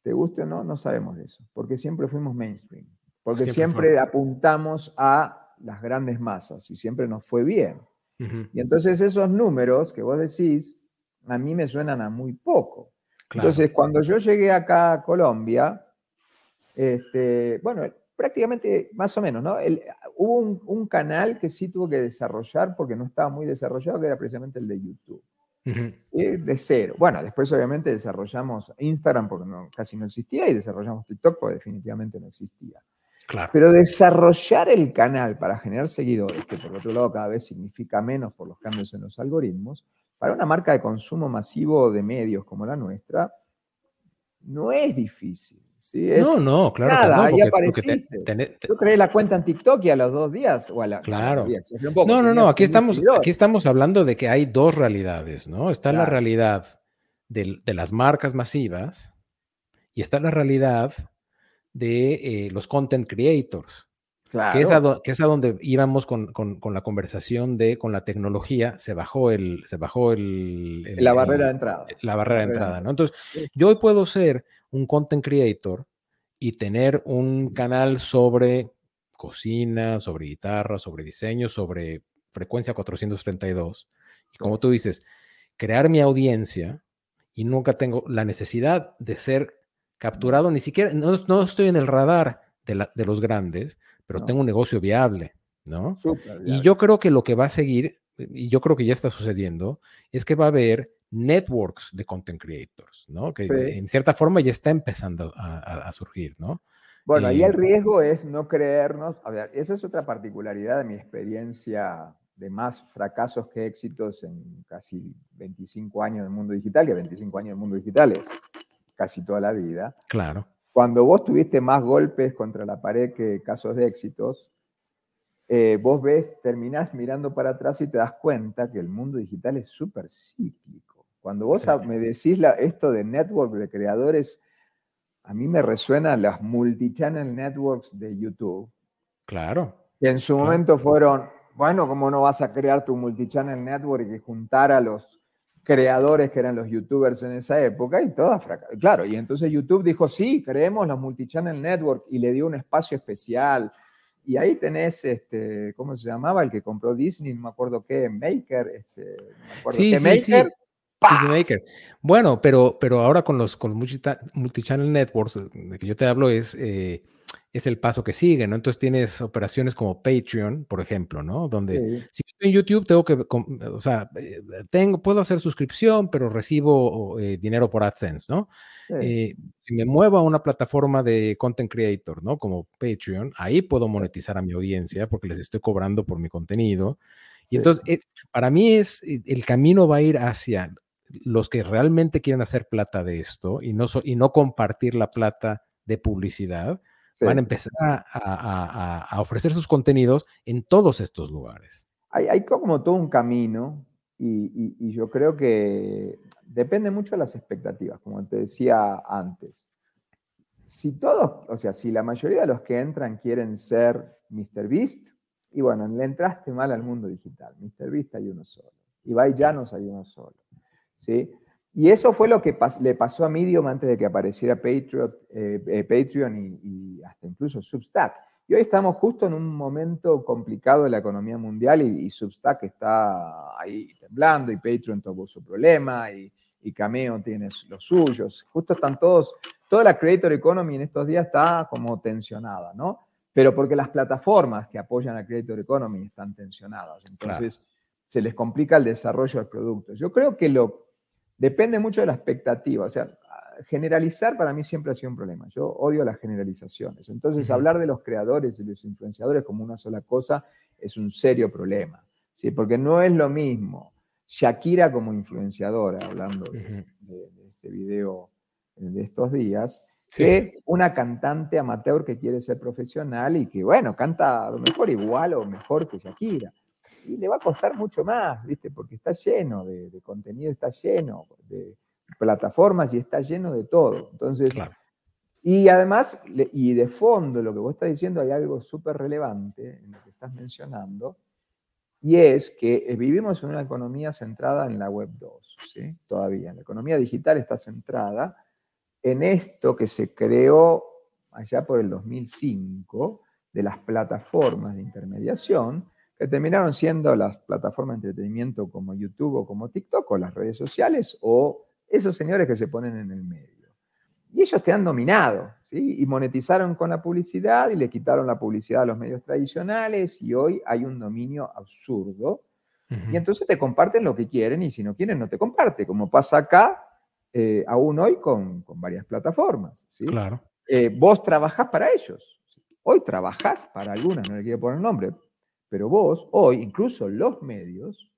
te guste o no, no sabemos de eso, porque siempre fuimos mainstream, porque siempre, apuntamos a las grandes masas y siempre nos fue bien. Y entonces esos números que vos decís, a mí me suenan a muy poco. Entonces, cuando yo llegué acá a Colombia, este, bueno, prácticamente más o menos, ¿no? hubo un, canal que sí tuvo que desarrollar porque no estaba muy desarrollado, que era precisamente el de YouTube. De cero. Bueno, después obviamente desarrollamos Instagram porque casi no existía y desarrollamos TikTok porque definitivamente no existía. Claro. Pero desarrollar el canal para generar seguidores, que por otro lado cada vez significa menos por los cambios en los algoritmos, para una marca de consumo masivo de medios como la nuestra, no es difícil no, no, claro. Nada, no, ahí apareciste. Tú crees la cuenta en TikTok y a los dos días o a la. Claro. no, no, no. Aquí estamos, aquí estamos hablando de que hay dos realidades, ¿no? Está la realidad de, las marcas masivas y está la realidad de eh, los content creators. Claro. Que, es a, que es a donde íbamos con, con, con, la conversación de con la tecnología, se bajó el, se bajó el, la barrera de entrada. La barrera de entrada, ¿no? Entonces, yo hoy puedo ser un content creator y tener un canal sobre cocina, sobre guitarra, sobre diseño, sobre frecuencia 432. Y como tú dices, crear mi audiencia y nunca tengo la necesidad de ser capturado, ni siquiera, no, estoy en el radar de, de los grandes, pero tengo un negocio viable, ¿no? Y yo creo que lo que va a seguir, y yo creo que ya está sucediendo, es que va a haber networks de content creators, ¿no? Que en cierta forma ya está empezando a, surgir, ¿no? Bueno, ahí el riesgo es no creernos, a ver, esa es otra particularidad de mi experiencia de más fracasos que éxitos en casi 25 años del mundo digital, que 25 años del mundo digital es casi toda la vida. Claro. Cuando vos tuviste más golpes contra la pared que casos de éxitos, eh, vos ves, terminás mirando para atrás y te das cuenta que el mundo digital es súper cíclico. Cuando vos me decís esto de network de creadores, a mí me resuenan las multichannel networks de YouTube. Claro. Que en su momento fueron, bueno, ¿cómo no vas a crear tu multichannel network y juntar a los creadores que eran los youtubers en esa época y todas Claro, y entonces YouTube dijo, sí, creemos los multichannel network y le dio un espacio especial. Y ahí tenés, este, ¿cómo se llamaba? El que compró Disney, no me acuerdo qué, Maker. Este, me acuerdo sí, Maker. Maker. Bueno, pero, pero ahora con los, con multichannel networks de que yo te hablo es, eh, es el paso que sigue, ¿no? Entonces tienes operaciones como Patreon, por ejemplo, ¿no? Donde si estoy en YouTube tengo que, o sea, eh, tengo, puedo hacer suscripción, pero recibo eh, dinero por AdSense, ¿no? si me muevo a una plataforma de content creator, ¿no? Como Patreon, ahí puedo monetizar a mi audiencia porque les estoy cobrando por mi contenido. Y entonces, para mí es, el camino va a ir hacia los que realmente quieren hacer plata de esto y no, y no compartir la plata de publicidad, van a empezar a, ofrecer sus contenidos en todos estos lugares. Hay, como todo un camino y, yo creo que depende mucho de las expectativas, como te decía antes. Si todos, o sea, si la mayoría de los que entran quieren ser Mr. Beast, y bueno, le entraste mal al mundo digital. Mr. Beast hay uno solo. Y Llanos hay uno solo. ¿Sí? Y eso fue lo que le pasó a Medium antes de que apareciera Patreon, eh, eh, Patreon y, hasta incluso Substack. Y hoy estamos justo en un momento complicado de la economía mundial y, Substack está ahí temblando y Patreon tuvo su problema y, y Cameo tiene los suyos. Justo están todos, toda la creator economy en estos días está como tensionada, ¿no? Pero porque las plataformas que apoyan a creator economy están tensionadas. Entonces se les complica el desarrollo del producto. Yo creo que lo, Depende mucho de la expectativa. O sea, generalizar para mí siempre ha sido un problema. Yo odio las generalizaciones. Entonces, hablar de los creadores y los influenciadores como una sola cosa es un serio problema. ¿sí? Porque no es lo mismo Shakira como influenciadora, hablando de, este video de estos días, que una cantante amateur que quiere ser profesional y que, bueno, canta a lo mejor igual o mejor que Shakira. Y le va a costar mucho más, ¿viste? Porque está lleno de, contenido, está lleno de plataformas y está lleno de todo. Entonces, y además, y de fondo, lo que vos estás diciendo, hay algo súper relevante en lo que estás mencionando, y es que eh, vivimos en una economía centrada en la Web 2, ¿sí? Todavía. La economía digital está centrada en esto que se creó allá por el 2005 de las plataformas de intermediación, que terminaron siendo las plataformas de entretenimiento como YouTube o como TikTok o las redes sociales o esos señores que se ponen en el medio. Y ellos te han dominado, ¿sí? Y monetizaron con la publicidad y le quitaron la publicidad a los medios tradicionales y hoy hay un dominio absurdo. Y entonces te comparten lo que quieren y si no quieren no te comparte, como pasa acá eh, aún hoy con, varias plataformas. ¿sí? Claro. Eh, vos trabajás para ellos. Hoy trabajás para algunas, no le quiero poner nombre, pero vos hoy, incluso los medios,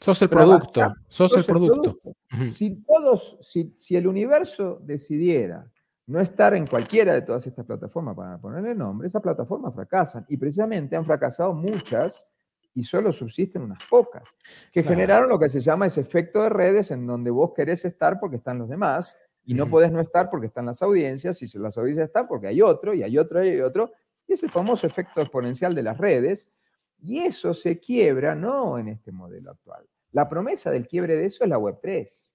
Sos el producto, sos, el producto. Si todos, si, si, el universo decidiera no estar en cualquiera de todas estas plataformas para ponerle nombre, esas plataformas fracasan. Y precisamente han fracasado muchas y solo subsisten unas pocas, que generaron lo que se llama ese efecto de redes en donde vos querés estar porque están los demás y no podés no estar porque están las audiencias, y las audiencias están porque hay otro, y hay otro, y hay otro, y ese famoso efecto exponencial de las redes, y eso se quiebra no en este modelo actual. La promesa del quiebre de eso es la Web3.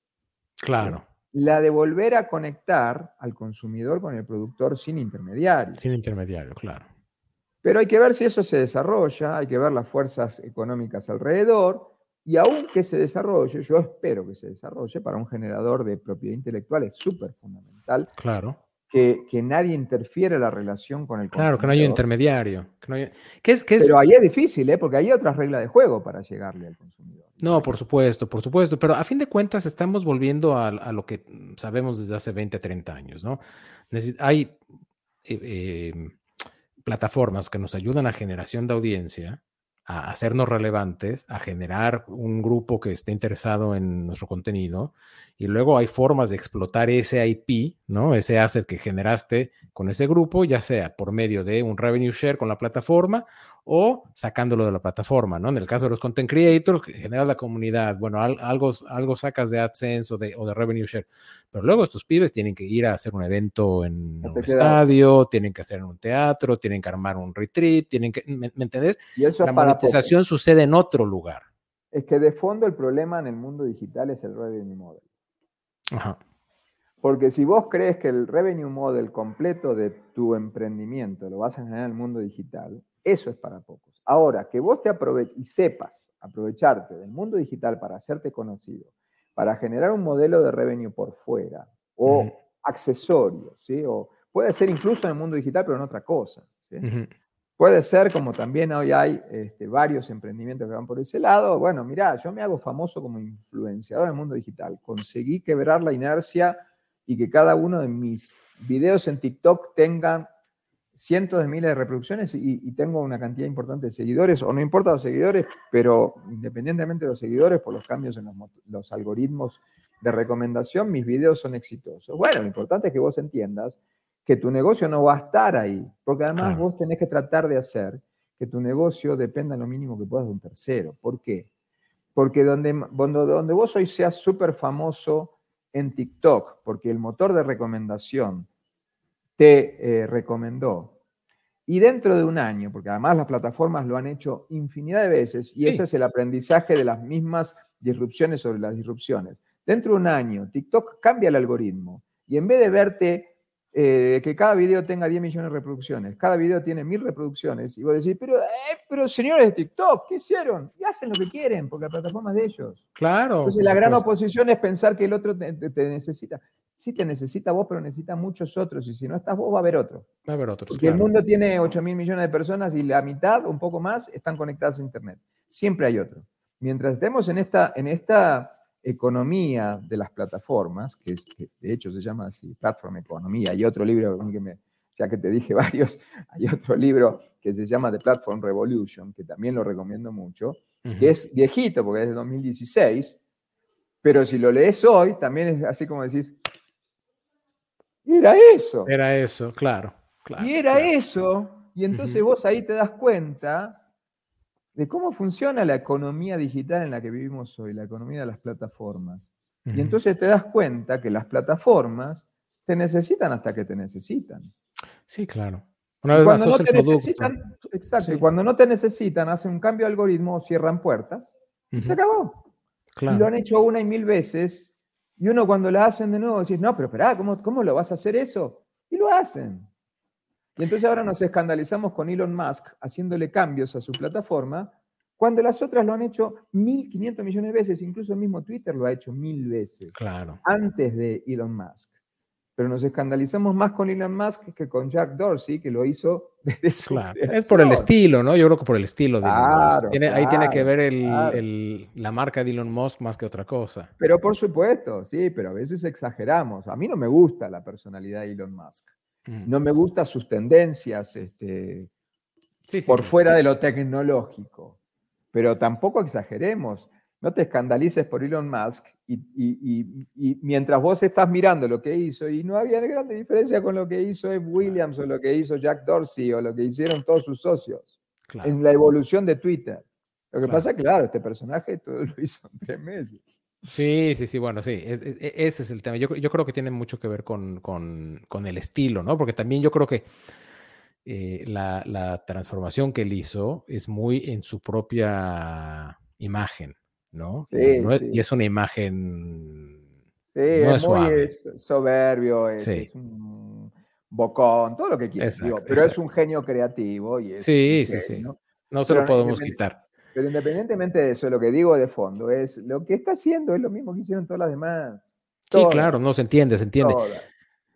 Claro. La de volver a conectar al consumidor con el productor sin intermediario. Sin intermediario, claro. Pero hay que ver si eso se desarrolla, hay que ver las fuerzas económicas alrededor, y aunque se desarrolle, yo espero que se desarrolle para un generador de propiedad intelectual, es súper fundamental. Claro que, nadie interfiere en la relación con el Claro, que no haya un intermediario. es, Pero ahí es difícil, ¿eh? porque hay otras reglas de juego para llegarle al consumidor. No, por supuesto, por supuesto. Pero a fin de cuentas estamos volviendo a, lo que sabemos desde hace 20, 30 años, ¿no? Hay eh, em, plataformas que nos ayudan a generación de audiencia, a hacernos relevantes, a generar un grupo que esté interesado en nuestro contenido. Y luego hay formas de explotar ese IP, ¿no? Ese asset que generaste con ese grupo, ya sea por medio de un revenue share con la plataforma o sacándolo de la plataforma, ¿no? En el caso de los content creators, generar la comunidad, bueno, algo, algo sacas de AdSense o de, o de revenue share, pero luego estos pibes tienen que ir a hacer un evento en un estadio, tienen que hacer en un teatro, tienen que armar un retreat, tienen que, ¿me, entendés? Y eso la monetización sucede en otro lugar. Es que de fondo el problema en el mundo digital es el revenue model. Ajá. Porque si vos crees que el revenue model completo de tu emprendimiento lo vas a generar en el mundo digital, eso es para pocos. Ahora, que vos te aproveches y sepas aprovecharte del mundo digital para hacerte conocido, para generar un modelo de revenue por fuera o accesorios, ¿sí? O puede ser incluso en el mundo digital, pero en otra cosa. Puede ser como también hoy hay este, varios emprendimientos que van por ese lado. Bueno, mira, yo me hago famoso como influenciador en el mundo digital. Conseguí quebrar la inercia y que cada uno de mis videos en TikTok tengan cientos de miles de reproducciones y, tengo una cantidad importante de seguidores, o no importa los seguidores, pero independientemente de los seguidores, por los cambios en los, algoritmos de recomendación, mis videos son exitosos. Bueno, lo importante es que vos entiendas que tu negocio no va a estar ahí, porque además vos tenés que tratar de hacer que tu negocio dependa lo mínimo que puedas de un tercero. ¿Por qué? Porque donde, donde vos hoy seas súper famoso en TikTok, porque el motor de recomendación te eh, recomendó. Y dentro de un año, porque además las plataformas lo han hecho infinidad de veces, y ese es el aprendizaje de las mismas disrupciones sobre las disrupciones. Dentro de un año, TikTok cambia el algoritmo y en vez de verte eh, que cada video tenga 10 millones de reproducciones, cada video tiene mil reproducciones, y vos decís, pero, eh, pero señores de TikTok, ¿qué hicieron? Y hacen lo que quieren, porque la plataforma es de ellos. Claro. Entonces la gran oposición es pensar que el otro te, necesita. Sí te necesita vos, pero necesita muchos otros, y si no estás vos, va a haber otro. Va a haber otros. Porque el mundo tiene 8 mil millones de personas y la mitad, un poco más, están conectadas a Internet. Siempre hay otro. Mientras estemos en esta, en esta economía de las plataformas, que, es, de hecho se llama así, Platform Economía, hay otro libro que me, ya que te dije varios, hay otro libro que se llama The Platform Revolution, que también lo recomiendo mucho, que es viejito porque es de 2016, pero si lo lees hoy, también es así como decís, era eso. Era eso, claro. claro y era eso, y entonces vos ahí te das cuenta de cómo funciona la economía digital en la que vivimos hoy, la economía de las plataformas. Y entonces te das cuenta que las plataformas te necesitan hasta que te necesitan. Sí, claro. Una vez cuando no te necesitan, exacto, y cuando no te necesitan, hacen un cambio de algoritmo cierran puertas y se acabó. Y lo han hecho una y mil veces. Y uno cuando lo hacen de nuevo dice, no, pero espera, ¿cómo, ¿cómo lo vas a hacer eso? Y lo hacen. Y entonces ahora nos escandalizamos con Elon Musk haciéndole cambios a su plataforma, cuando las otras lo han hecho 1.500 millones de veces, incluso el mismo Twitter lo ha hecho mil veces. Claro. Antes de Elon Musk pero nos escandalizamos más con Elon Musk que con Jack Dorsey, que lo hizo desde su claro. Es por el estilo, ¿no? Yo creo que por el estilo de Elon Musk. ahí tiene que ver el, la marca de Elon Musk más que otra cosa. Pero por supuesto, sí, pero a veces exageramos. A mí no me gusta la personalidad de Elon Musk. No me gustan sus tendencias este, por fuera de lo tecnológico. Pero tampoco exageremos no te escandalices por Elon Musk y, mientras vos estás mirando lo que hizo, y no había gran diferencia con lo que hizo Ed Williams o lo que hizo Jack Dorsey o lo que hicieron todos sus socios en la evolución de Twitter. Lo que pasa pasa, claro, este personaje todo lo hizo en tres meses. Sí, sí, sí, bueno, sí, e, ese es el tema. Yo, creo que tiene mucho que ver con, el estilo, ¿no? Porque también yo creo que eh, la, la transformación que él hizo es muy en su propia imagen. ¿no? Y es una imagen. Sí, es muy soberbio, es, un bocón, todo lo que quieras. pero es un genio creativo. Y sí, sí, sí. No se lo podemos quitar. Pero independientemente de eso, lo que digo de fondo es lo que está haciendo es lo mismo que hicieron todas las demás. sí, claro, no se entiende, se entiende.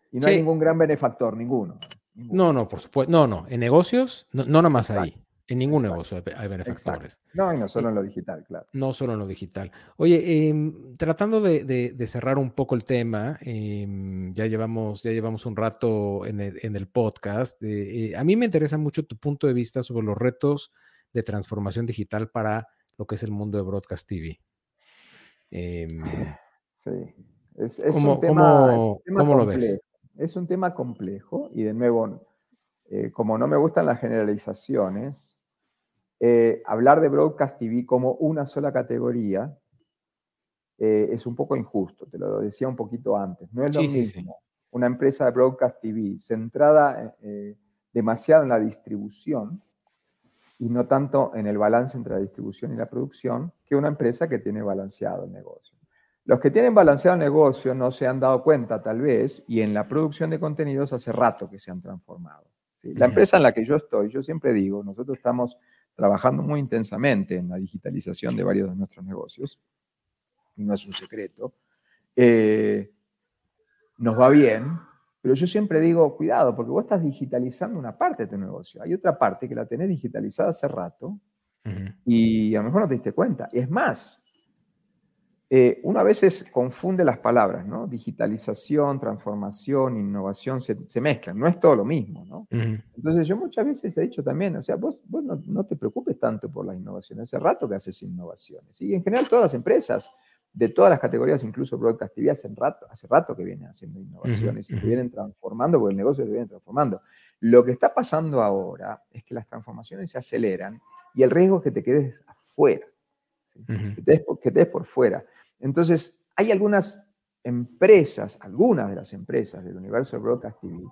Y no hay ningún gran benefactor, ninguno, No, no, por supuesto. No, no. En negocios, no, no nada más ahí. En ningún negocio hay benefactores. No, y no solo en lo digital, claro. No solo en lo digital. Oye, em, tratando de, cerrar un poco el tema, em, ya, llevamos, ya llevamos un rato en el, podcast. Eh, a mí me interesa mucho tu punto de vista sobre los retos de transformación digital para lo que es el mundo de Broadcast TV. Em, sí, es, un tema, ¿cómo, lo ves? Es un tema complejo y de nuevo, eh, como no me gustan las generalizaciones, eh, hablar de Broadcast TV como una sola categoría eh, es un poco injusto, te lo decía un poquito antes. No es lo mismo una empresa de Broadcast TV centrada eh, demasiado en la distribución y no tanto en el balance entre la distribución y la producción que una empresa que tiene balanceado el negocio. Los que tienen balanceado el negocio no se han dado cuenta tal vez y en la producción de contenidos hace rato que se han transformado. La empresa en la que yo estoy, yo siempre digo, nosotros estamos trabajando muy intensamente en la digitalización de varios de nuestros negocios, y no es un secreto. Eh, nos va bien, pero yo siempre digo, cuidado, porque vos estás digitalizando una parte de tu negocio. Hay otra parte que la tenés digitalizada hace rato y a lo mejor no te diste cuenta. Es más, eh, uno a veces confunde las palabras, ¿no? Digitalización, transformación, innovación, se, mezclan, no es todo lo mismo, ¿no? Entonces yo muchas veces he dicho también, o sea, vos, no, te preocupes tanto por la innovación, hace rato que haces innovaciones, y en general todas las empresas, de todas las categorías, incluso Broadcast TV, hace rato, hace rato que vienen haciendo innovaciones y se vienen transformando, porque el negocio se viene transformando. Lo que está pasando ahora es que las transformaciones se aceleran y el riesgo es que te quedes afuera, que, te que te des por fuera. Entonces, hay algunas empresas, algunas de las empresas del universo de Broadcast TV,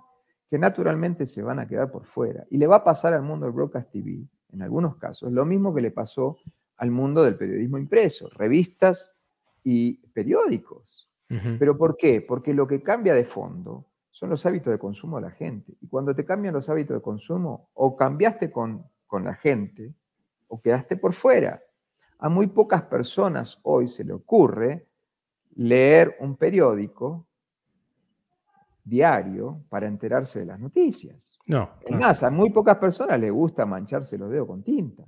que naturalmente se van a quedar por fuera. Y le va a pasar al mundo del Broadcast TV, en algunos casos, lo mismo que le pasó al mundo del periodismo impreso, revistas y periódicos. ¿Pero por qué? Porque lo que cambia de fondo son los hábitos de consumo de la gente. Y cuando te cambian los hábitos de consumo, o cambiaste con, con la gente, o quedaste por fuera. A muy pocas personas hoy se le ocurre leer un periódico diario para enterarse de las noticias. No. Más, a muy pocas personas les gusta mancharse los dedos con tinta.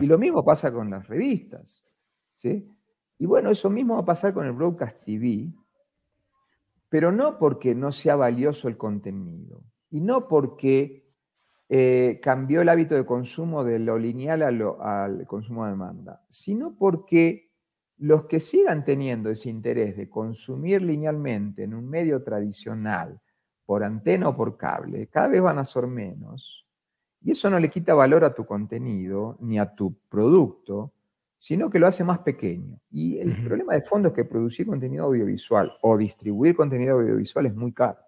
Y lo mismo pasa con las revistas. ¿sí? Y bueno, eso mismo va a pasar con el Broadcast TV, pero no porque no sea valioso el contenido y no porque eh, cambió el hábito de consumo de lo lineal al consumo de demanda, sino porque los que sigan teniendo ese interés de consumir linealmente en un medio tradicional, por antena o por cable, cada vez van a ser menos. Y eso no le quita valor a tu contenido ni a tu producto, sino que lo hace más pequeño. Y el problema de fondo es que producir contenido audiovisual o distribuir contenido audiovisual es muy caro.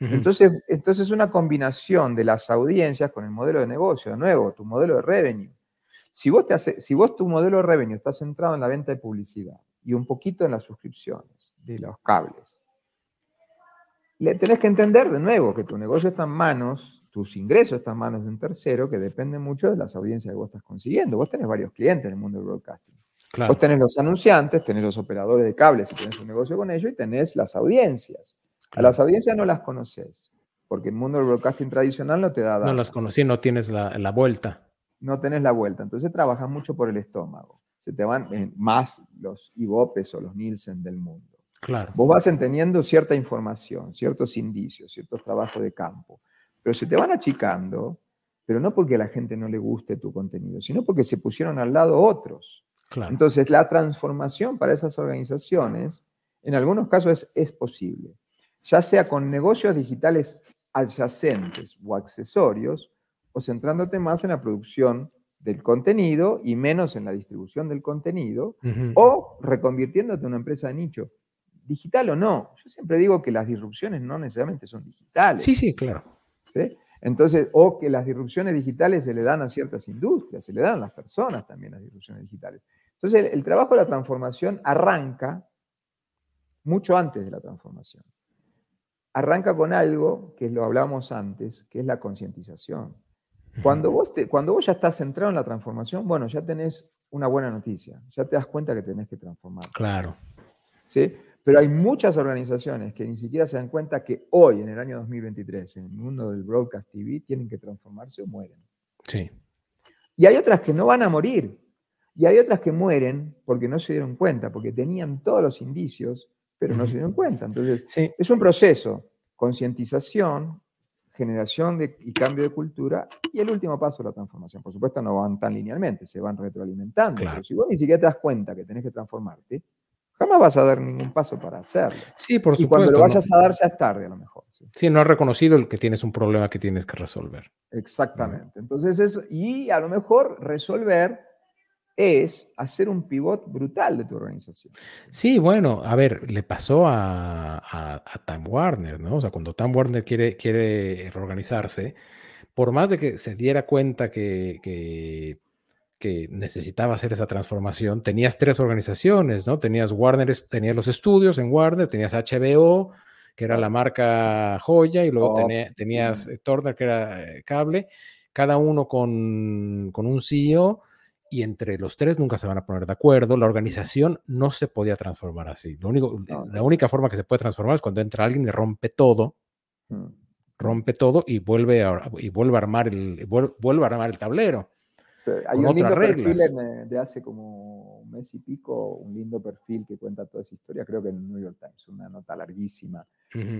Entonces, entonces, una combinación de las audiencias con el modelo de negocio, de nuevo, tu modelo de revenue. Si vos, te hace, si vos tu modelo de revenue está centrado en la venta de publicidad y un poquito en las suscripciones de los cables, le tenés que entender de nuevo que tu negocio está en manos, tus ingresos están en manos de un tercero que depende mucho de las audiencias que vos estás consiguiendo. Vos tenés varios clientes en el mundo del broadcasting. Vos tenés los anunciantes, tenés los operadores de cables si tenés un negocio con ellos y tenés las audiencias. A las audiencias no las conoces, porque el mundo del broadcasting tradicional no te da... No las conocí, no tienes la, vuelta. No tenés la vuelta, entonces trabajas mucho por el estómago. Se te van eh, más los IVOPES o los Nielsen del mundo. Claro. Vos vas entendiendo cierta información, ciertos indicios, ciertos trabajos de campo, pero se te van achicando, pero no porque a la gente no le guste tu contenido, sino porque se pusieron al lado otros. Claro. Entonces, la transformación para esas organizaciones, en algunos casos es, es posible ya sea con negocios digitales adyacentes o accesorios, o centrándote más en la producción del contenido y menos en la distribución del contenido, o reconvirtiéndote en una empresa de nicho, digital o no. Yo siempre digo que las disrupciones no necesariamente son digitales. Sí, sí, claro. Entonces, o que las disrupciones digitales se le dan a ciertas industrias, se le dan a las personas también las disrupciones digitales. Entonces, el trabajo de la transformación arranca mucho antes de la transformación arranca con algo que lo hablábamos antes, que es la concientización. Cuando vos, cuando vos ya estás centrado en la transformación, bueno, ya tenés una buena noticia, ya te das cuenta que tenés que transformar. Claro. ¿Sí? Pero hay muchas organizaciones que ni siquiera se dan cuenta que hoy, en el año 2023, en el mundo del broadcast TV, tienen que transformarse o mueren. Sí. Y hay otras que no van a morir. Y hay otras que mueren porque no se dieron cuenta, porque tenían todos los indicios, pero no se dieron cuenta. Entonces, es un proceso, concientización, generación de, y cambio de cultura, y el último paso, la transformación. Por supuesto, no van tan linealmente, se van retroalimentando. Pero si vos ni siquiera te das cuenta que tenés que transformarte, jamás vas a dar ningún paso para hacerlo. Sí, por supuesto. Y cuando lo vayas a dar ya es tarde a lo mejor. Sí. no has reconocido el que tienes un problema que tienes que resolver. Exactamente. Entonces, eso, y a lo mejor resolver es hacer un pivot brutal de tu organización. Sí, bueno, a ver, le pasó a, Time Warner, ¿no? O sea, cuando Time Warner quiere, quiere reorganizarse, por más de que se diera cuenta que, que, necesitaba hacer esa transformación, tenías tres organizaciones, ¿no? Tenías Warner, tenías los estudios en Warner, tenías HBO, que era la marca joya, y luego tenías Turner, que era eh, cable, cada uno con, con un CEO y entre los tres nunca se van a poner de acuerdo. La organización no se podía transformar así. Lo único, la única forma que se puede transformar es cuando entra alguien y rompe todo, mm. rompe todo y vuelve a, y vuelve a armar el vuelve, a armar el tablero. Hay un lindo perfil eh, de hace como un mes y pico, un lindo perfil que cuenta toda esa historia, creo que en el New York Times, una nota larguísima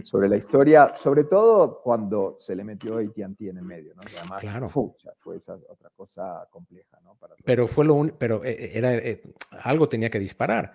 sobre la historia, sobre todo cuando se le metió AT&T en el medio, ¿no? además, claro. fue esa otra cosa compleja, ¿no? pero fue lo pero eh, eh, era, eh, algo tenía que disparar.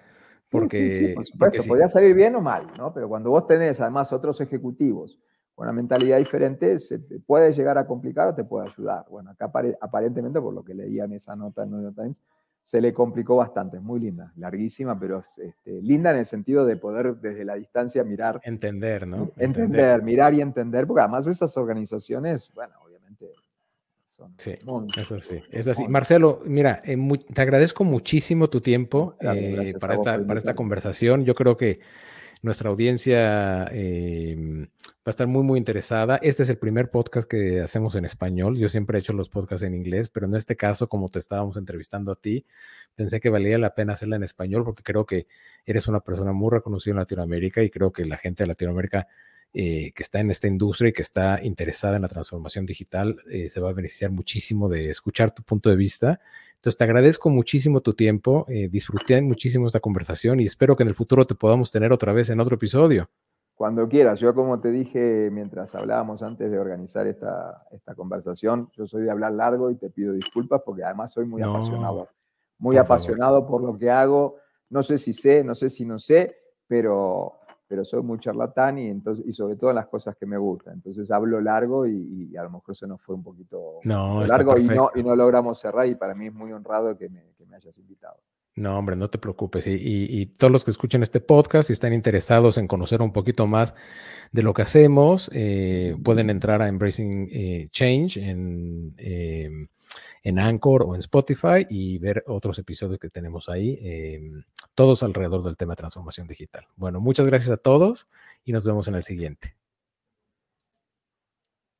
Porque, sí, sí, por supuesto, podía salir bien o mal, ¿no? Pero cuando vos tenés además otros ejecutivos con una mentalidad diferente, se te puede llegar a complicar o te puede ayudar. Bueno, acá aparentemente, por lo que leía en esa nota en New York Times, se le complicó bastante. Es muy linda, larguísima, pero este, linda en el sentido de poder desde la distancia mirar. Entender, ¿no? Entender, mirar y entender, porque además esas organizaciones, bueno, obviamente son. Sí, eso sí, es así. Marcelo, mira, eh, te agradezco muchísimo tu tiempo eh, para, esta, para esta conversación. Yo creo que nuestra audiencia em, va a estar muy, muy interesada. Este es el primer podcast que hacemos en español. Yo siempre he hecho los podcasts en inglés, pero en este caso, como te estábamos entrevistando a ti, pensé que valía la pena hacerla en español porque creo que eres una persona muy reconocida en Latinoamérica y creo que la gente de Latinoamérica eh, que está en esta industria y que está interesada en la transformación digital, eh, se va a beneficiar muchísimo de escuchar tu punto de vista. Entonces, te agradezco muchísimo tu tiempo, eh, disfruté muchísimo esta conversación y espero que en el futuro te podamos tener otra vez en otro episodio. Cuando quieras, yo como te dije mientras hablábamos antes de organizar esta, esta conversación, yo soy de hablar largo y te pido disculpas porque además soy muy apasionado, muy apasionado por lo que hago. No sé si sé, no sé si no sé, pero pero soy muy charlatán y, entonces, y sobre todo en las cosas que me gustan. Entonces hablo largo y, a lo mejor se nos fue un poquito largo y no, y no, logramos cerrar y para mí es muy honrado que me, que me hayas invitado. No, hombre, no te preocupes. Y, todos los que escuchen este podcast y están interesados en conocer un poquito más de lo que hacemos, eh, pueden entrar a Embracing eh, Change en, em, en Anchor o en Spotify y ver otros episodios que tenemos ahí. Todos alrededor del tema de transformación digital. Bueno, muchas gracias a todos y nos vemos en el siguiente.